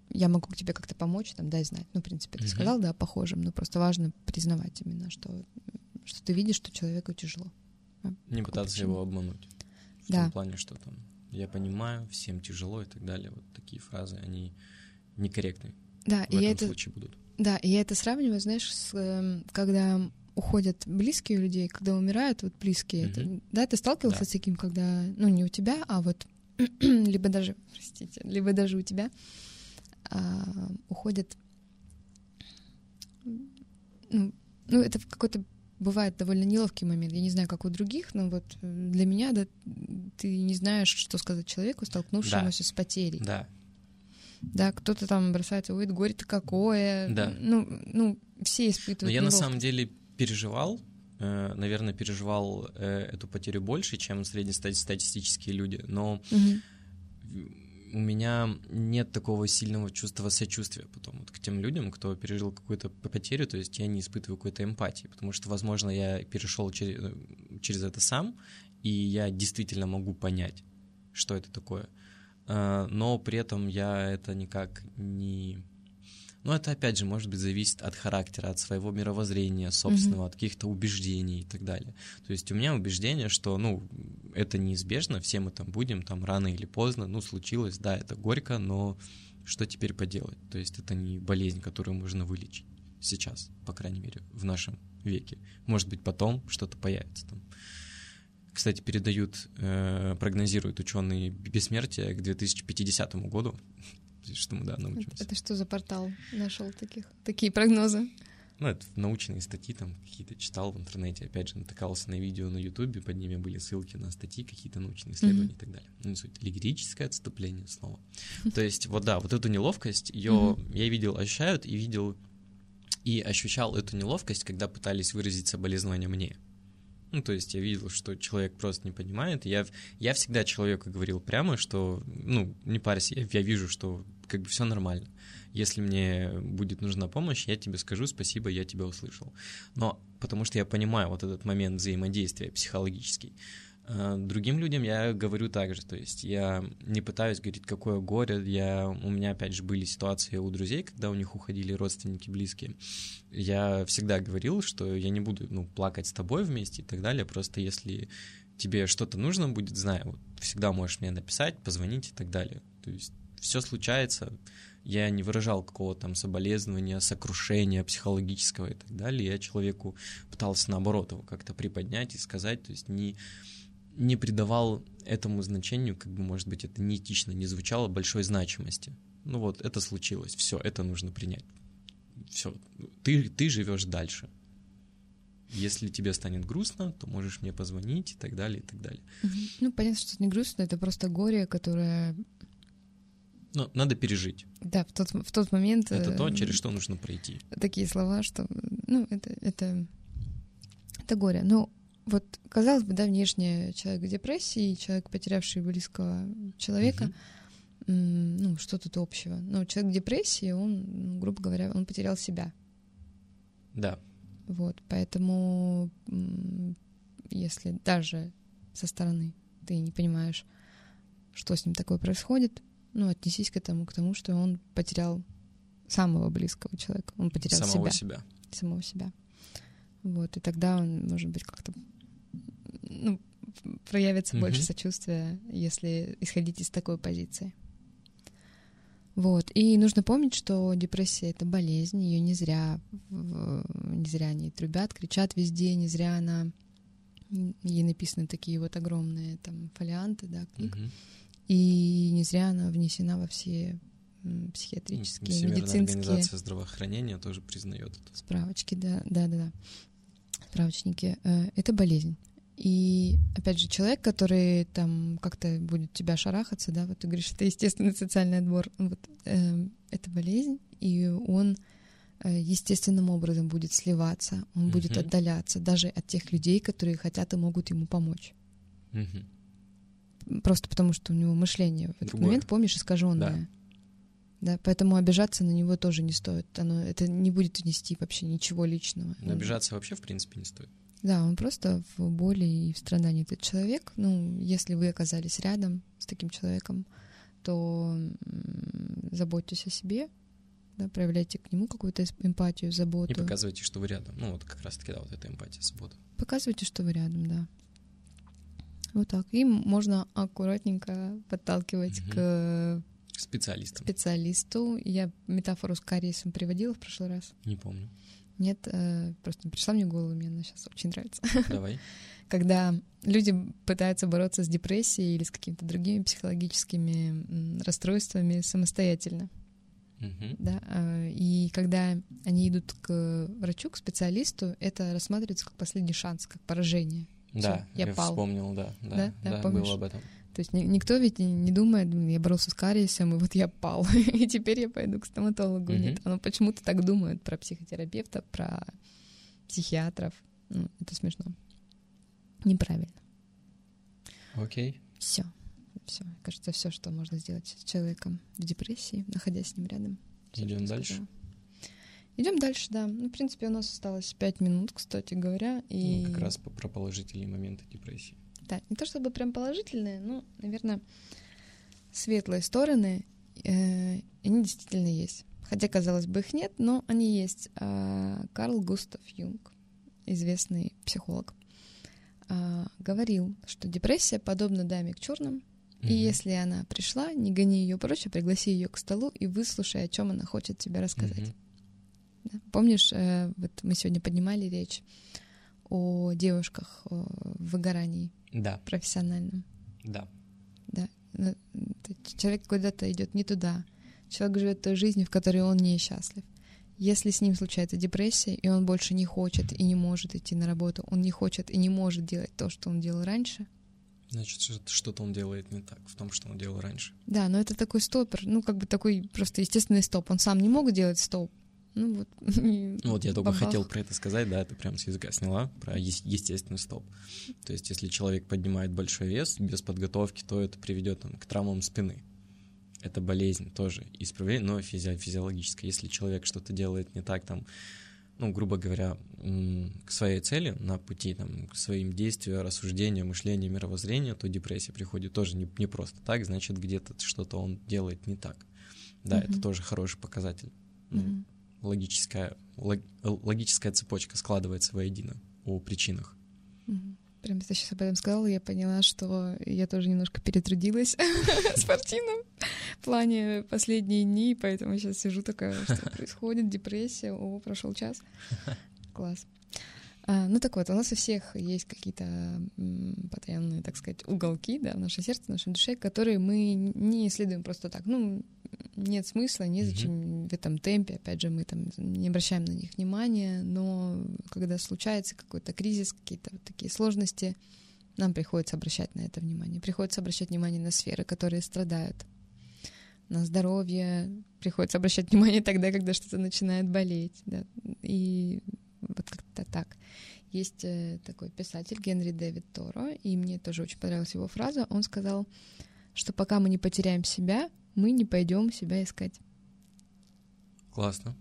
я могу тебе как-то помочь, там, дай знать. Ну, в принципе, ты uh-huh. сказал, да, похожим, но просто важно признавать именно, что, что ты видишь, что человеку тяжело. А, не пытаться причине. его обмануть. В да. том плане, что там я понимаю, всем тяжело и так далее. Вот такие фразы, они некорректны. Да, в и этом это, случае будут. Да, и я это сравниваю, знаешь, с, эм, когда уходят близкие людей, когда умирают вот близкие. Mm-hmm. Это, да, ты сталкивался да. с таким, когда, ну, не у тебя, а вот <clears throat> либо даже, простите, либо даже у тебя а, уходят... Ну, ну, это какой-то бывает довольно неловкий момент. Я не знаю, как у других, но вот для меня, да, ты не знаешь, что сказать человеку, столкнувшемуся да. с потерей. Да. Да, кто-то там бросается, ой, горе-то какое. Да. Ну, ну, все испытывают Но я неловкость. на самом деле переживал, э, наверное, переживал э, эту потерю больше, чем среднестатистические люди, но угу у меня нет такого сильного чувства сочувствия потом вот к тем людям, кто пережил какую-то потерю, то есть я не испытываю какой-то эмпатии, потому что, возможно, я перешел через, э, через это сам, и я действительно могу понять, что это такое. Но при этом я это никак не но это, опять же, может быть, зависит от характера, от своего мировоззрения собственного, mm-hmm. от каких-то убеждений и так далее. То есть у меня убеждение, что, ну, это неизбежно, все мы там будем, там рано или поздно, ну, случилось, да, это горько, но что теперь поделать? То есть это не болезнь, которую можно вылечить сейчас, по крайней мере, в нашем веке. Может быть, потом что-то появится там. Кстати, передают, э, прогнозируют ученые бессмертие к 2050 году что мы, да, научимся. Это, это что за портал нашел таких, такие прогнозы? Ну, это научные статьи там какие-то читал в интернете, опять же, натыкался на видео на Ютубе, под ними были ссылки на статьи, какие-то научные исследования mm-hmm. и так далее. Ну, не суть, лирическое отступление снова. <laughs> То есть, вот да, вот эту неловкость, ее mm-hmm. я видел, ощущают, и видел, и ощущал эту неловкость, когда пытались выразить соболезнования мне. Ну, то есть я видел, что человек просто не понимает. Я, я всегда человеку говорил прямо, что, ну, не парься, я, я вижу, что как бы все нормально. Если мне будет нужна помощь, я тебе скажу спасибо, я тебя услышал. Но потому что я понимаю вот этот момент взаимодействия психологический. А, другим людям я говорю так же, то есть я не пытаюсь говорить, какое горе, я, у меня опять же были ситуации у друзей, когда у них уходили родственники близкие, я всегда говорил, что я не буду ну, плакать с тобой вместе и так далее, просто если тебе что-то нужно будет, знаю, вот, всегда можешь мне написать, позвонить и так далее, то есть все случается, я не выражал какого-то там соболезнования, сокрушения психологического и так далее, я человеку пытался наоборот его как-то приподнять и сказать, то есть не не придавал этому значению, как бы, может быть, это неэтично не звучало, большой значимости. Ну вот, это случилось, все, это нужно принять. Все, ты, ты живешь дальше. Если тебе станет грустно, то можешь мне позвонить и так далее, и так далее. Ну, понятно, что это не грустно, это просто горе, которое... Ну, надо пережить. Да, в тот, в тот момент... Это то, э, через что нужно пройти. Такие слова, что... Ну, это, это, это горе. Но вот, казалось бы, да, внешне человек в депрессии, человек, потерявший близкого человека, угу. ну, что тут общего? Ну, человек в депрессии, он, ну, грубо говоря, он потерял себя. Да. Вот, поэтому если даже со стороны ты не понимаешь, что с ним такое происходит, ну, отнесись к этому, к тому, что он потерял самого близкого человека, он потерял самого себя. себя. Самого себя. Вот, и тогда он, может быть, как-то ну, проявится mm-hmm. больше сочувствия, если исходить из такой позиции. Вот. И нужно помнить, что депрессия — это болезнь, ее не зря, не зря они трубят, кричат везде, не зря она... Ей написаны такие вот огромные там фолианты, да, книг. Mm-hmm. И не зря она внесена во все психиатрические, Всемирная медицинские... организация здравоохранения тоже признает это. Справочки, да, да, да, да. Справочники. Э, это болезнь. И, опять же, человек, который там как-то будет тебя шарахаться, да, вот ты говоришь, это естественный социальный отбор, вот э, это болезнь, и он э, естественным образом будет сливаться, он mm-hmm. будет отдаляться даже от тех людей, которые хотят и могут ему помочь. Mm-hmm. Просто потому, что у него мышление в этот Другое. момент, помнишь, искаженное. Да. да, поэтому обижаться на него тоже не стоит. Оно, это не будет нести вообще ничего личного. Но обижаться вообще, в принципе, не стоит. Да, он просто в боли и в страдании этот человек. Ну, если вы оказались рядом с таким человеком, то заботьтесь о себе, да, проявляйте к нему какую-то эмпатию, заботу. И показывайте, что вы рядом. Ну, вот как раз-таки, да, вот эта эмпатия, забота. Показывайте, что вы рядом, да. Вот так. И можно аккуратненько подталкивать угу. к специалистам. специалисту. Я метафору с кариесом приводила в прошлый раз. Не помню. Нет, э, просто пришла мне в голову, мне она сейчас очень нравится. Давай. <laughs> Когда люди пытаются бороться с депрессией или с какими-то другими психологическими расстройствами самостоятельно. Угу. Да, э, и когда они идут к врачу, к специалисту, это рассматривается как последний шанс, как поражение. Да, я, я пал. вспомнил, да, да, Да? Да, да, помнишь? было об этом. То есть ни- никто ведь не- думает, «Блин, я боролся с кариесом, и вот я пал, <laughs> и теперь я пойду к стоматологу. Мгм. Нет, оно почему-то так думают про психотерапевтов, про психиатров. Ну, это смешно. Неправильно. Окей. Все. Все. Кажется, все, что можно сделать с человеком в депрессии, находясь с ним рядом. Идем дальше. сказала. Идем дальше, да. Ну, в принципе, у нас осталось пять минут, кстати говоря. И... Ну, как раз про положительные моменты депрессии. Да, не то чтобы прям положительные, но, наверное, светлые стороны, э, они действительно есть. Хотя, казалось бы, их нет, но они есть. А, Карл Густав Юнг, известный психолог, а, говорил, что депрессия подобна даме к черным, и Мгм. если она пришла, не гони ее прочь, а пригласи ее к столу и выслушай, о чем она хочет тебе рассказать. Мгм. Да. Помнишь, э, вот мы сегодня поднимали речь о девушках в выгорании Да, профессиональном. да. Да. Ну, Человек куда-то идет не туда. Человек живет той жизнью, в которой он несчастлив. Если с ним случается депрессия, и он больше не хочет и не может идти на работу, он не хочет и не может делать то, что он делал раньше, Значит, что- что-то он делает не так в том, что он делал раньше. да, но это такой стопер, ну, как бы такой просто естественный стоп. Он сам не мог делать стоп. Ну, вот. <laughs> Ну вот я только бабах. хотел про это сказать, да, ты прям с языка сняла, про ес- естественный стоп. То есть если человек поднимает большой вес без подготовки, то это приведет там, к травмам спины. Это болезнь тоже, исправление, но физи- физиологическое. Если человек что-то делает не так, там, ну, грубо говоря, к своей цели, на пути там, к своим действиям, рассуждениям, мышлению, мировоззрению, то депрессия приходит тоже не, не просто так, значит, где-то что-то он делает не так. Да, это Мгм. тоже хороший показатель. Мгм. Логическая, лог- логическая цепочка складывается воедино о причинах. Прям ты сейчас об этом сказала, я поняла, что я тоже немножко перетрудилась <laughs> в спортивном плане последние дни, поэтому сейчас сижу такая, что происходит, депрессия, о, прошел час. Класс. А, ну так вот, у нас у всех есть какие-то м, потаенные, так сказать, уголки, да, в наше сердце, в нашей душе, которые мы не исследуем просто так. Ну, нет смысла, незачем в этом темпе, опять же, мы там не обращаем на них внимания, но когда случается какой-то кризис, какие-то вот такие сложности, нам приходится обращать на это внимание. Приходится обращать внимание на сферы, которые страдают. На здоровье. Приходится обращать внимание тогда, когда что-то начинает болеть. Да. И вот как-то так. Есть э, такой писатель Генри Дэвид Торо, и мне тоже очень понравилась его фраза. Он сказал, что пока мы не потеряем себя, мы не пойдем себя искать. Классно.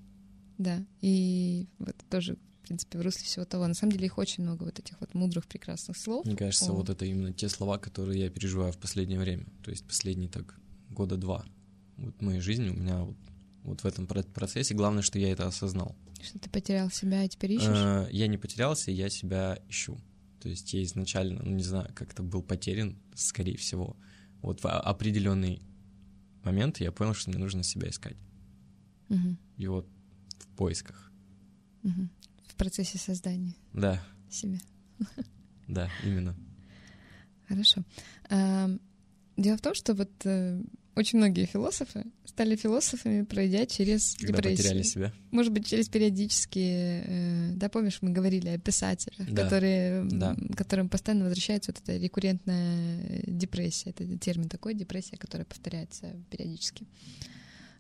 Да, и вот тоже, в принципе, в русле всего того. На самом деле их очень много вот этих вот мудрых, прекрасных слов. Мне кажется, О. вот это именно те слова, которые я переживаю в последнее время. То есть последние так года два. Вот моей жизни у меня вот, вот в этом про- процессе главное, что я это осознал. Что ты потерял себя и теперь ищешь? Э, Я не потерялся, я себя ищу. То есть я изначально, ну не знаю, как-то был потерян, скорее всего. Вот в определенный момент я понял, что мне нужно себя искать. Мгм, И вот в поисках. мгм. В процессе создания Да, себя. <laughs> да, именно. Хорошо. Ам, Дело в том, что вот э, очень многие философы стали философами, пройдя через Когда депрессию. потеряли себя. Может быть, через периодические... э, да, помнишь, мы говорили о писателях, Да, которые, да. которым постоянно возвращается вот эта рекуррентная депрессия. Это термин такой, депрессия, которая повторяется периодически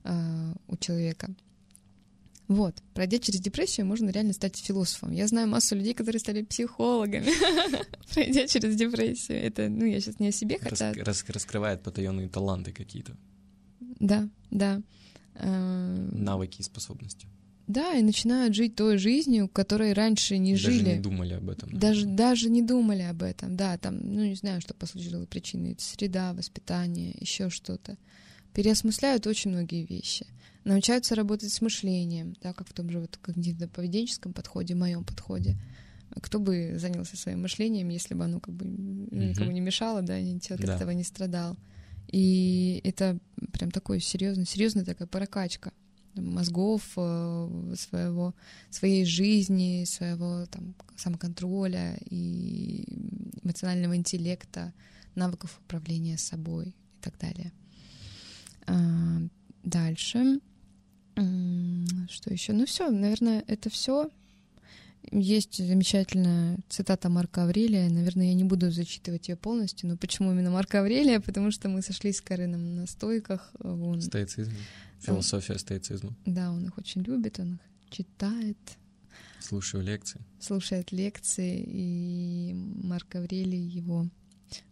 э, у человека. Вот, пройдя через депрессию, можно реально стать философом. Я знаю массу людей, которые стали психологами, <laughs> пройдя через депрессию. Это, ну, я сейчас не о себе, хотя... рас- раскрывает потаенные таланты какие-то, Да, да. Э, навыки и способности. Да, и начинают жить той жизнью, которой раньше не Даже жили. не думали об этом. Даже, даже не думали об этом, да, там, ну, не знаю, что послужило причиной, среда, воспитание, еще что-то. Переосмысляют очень многие вещи. Научаются работать с мышлением, да, как в том же вот когнитивно-поведенческом подходе, моем подходе. Кто бы занялся своим мышлением, если бы оно как бы никому не мешало, да, и человек Да. от этого не страдал. И это прям такой серьезный, серьезная такая прокачка мозгов, э, своего, своей жизни, своего там, самоконтроля и эмоционального интеллекта, навыков управления собой и так далее. А, Дальше. Что еще? Ну все, наверное, это все. Есть замечательная цитата Марка Аврелия. Наверное, я не буду зачитывать ее полностью, но почему именно Марка Аврелия? Потому что мы сошлись с Карином на стойках. Он, Стоицизм. Философия стоицизма. да, он их очень любит, он их читает, Слушаю лекции. слушает лекции, и Марк Аврелий его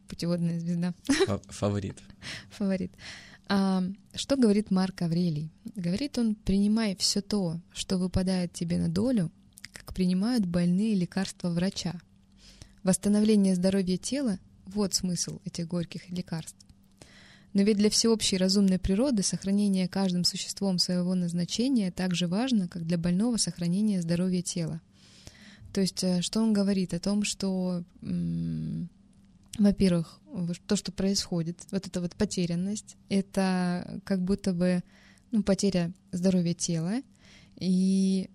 путеводная звезда, Фа- Фаворит. фаворит. А, что говорит Марк Аврелий? Говорит он, принимай все то, что выпадает тебе на долю, как принимают больные лекарства врача. Восстановление здоровья тела — вот смысл этих горьких лекарств. Но ведь для всеобщей разумной природы сохранение каждым существом своего назначения так же важно, как для больного сохранение здоровья тела. То есть, э, что он говорит о том, что, во-первых, то, что происходит, вот эта вот потерянность, это как будто бы ну, потеря здоровья тела, и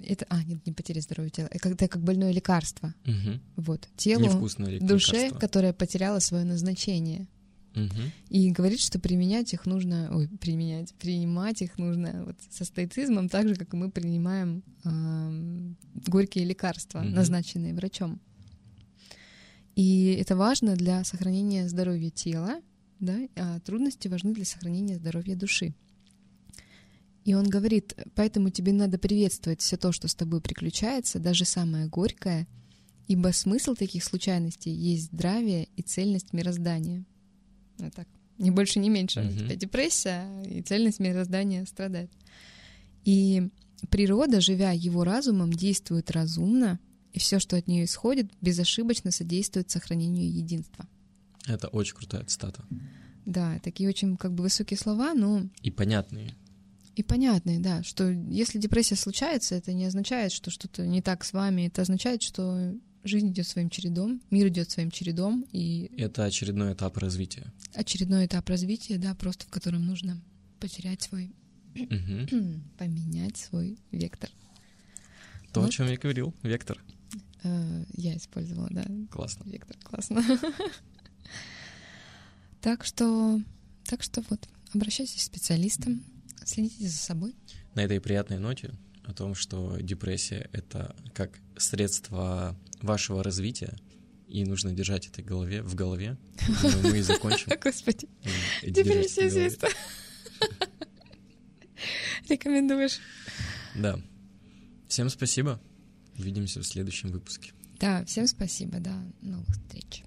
это, а, нет, не потеря здоровья тела, это как, это как больное лекарство, Мгм. вот, телу, Невкусное душе, лекарство. которая потеряла свое назначение. И говорит, что применять их нужно, ой, применять, принимать их нужно вот со стоицизмом, так же, как мы принимаем ам, горькие лекарства, назначенные врачом. И это важно для сохранения здоровья тела, да, а трудности важны для сохранения здоровья души. И он говорит, поэтому тебе надо приветствовать все то, что с тобой приключается, даже самое горькое, ибо смысл таких случайностей есть здравие и цельность мироздания. Вот так. Ни больше, ни меньше. У тебя депрессия, и цельность мироздания страдает. И природа, живя его разумом, действует разумно, и все, что от нее исходит, безошибочно содействует сохранению единства. Это очень крутая цитата. Да, такие очень как бы высокие слова, но И понятные. и понятные, да, что если депрессия случается, это не означает, что что-то не так с вами, это означает, что жизнь идет своим чередом, мир идет своим чередом, и Это очередной этап развития. очередной этап развития, да, просто в котором нужно потерять свой, Мгм. <clears throat> поменять свой вектор. То, о Вот. чем я говорил. Вектор. Э, Я использовала, да, Классно. вектор, классно. <laughs> Так что, так что вот, обращайтесь к специалистам, следите за собой. На этой приятной ноте о том, что депрессия — это как средство вашего развития, и нужно держать это в голове, в голове. Думаю, мы и закончим. <laughs> Господи, депрессия свиста. <laughs> Рекомендуешь? Да. Всем спасибо. Увидимся в следующем выпуске. Да, всем спасибо, да, новых встреч.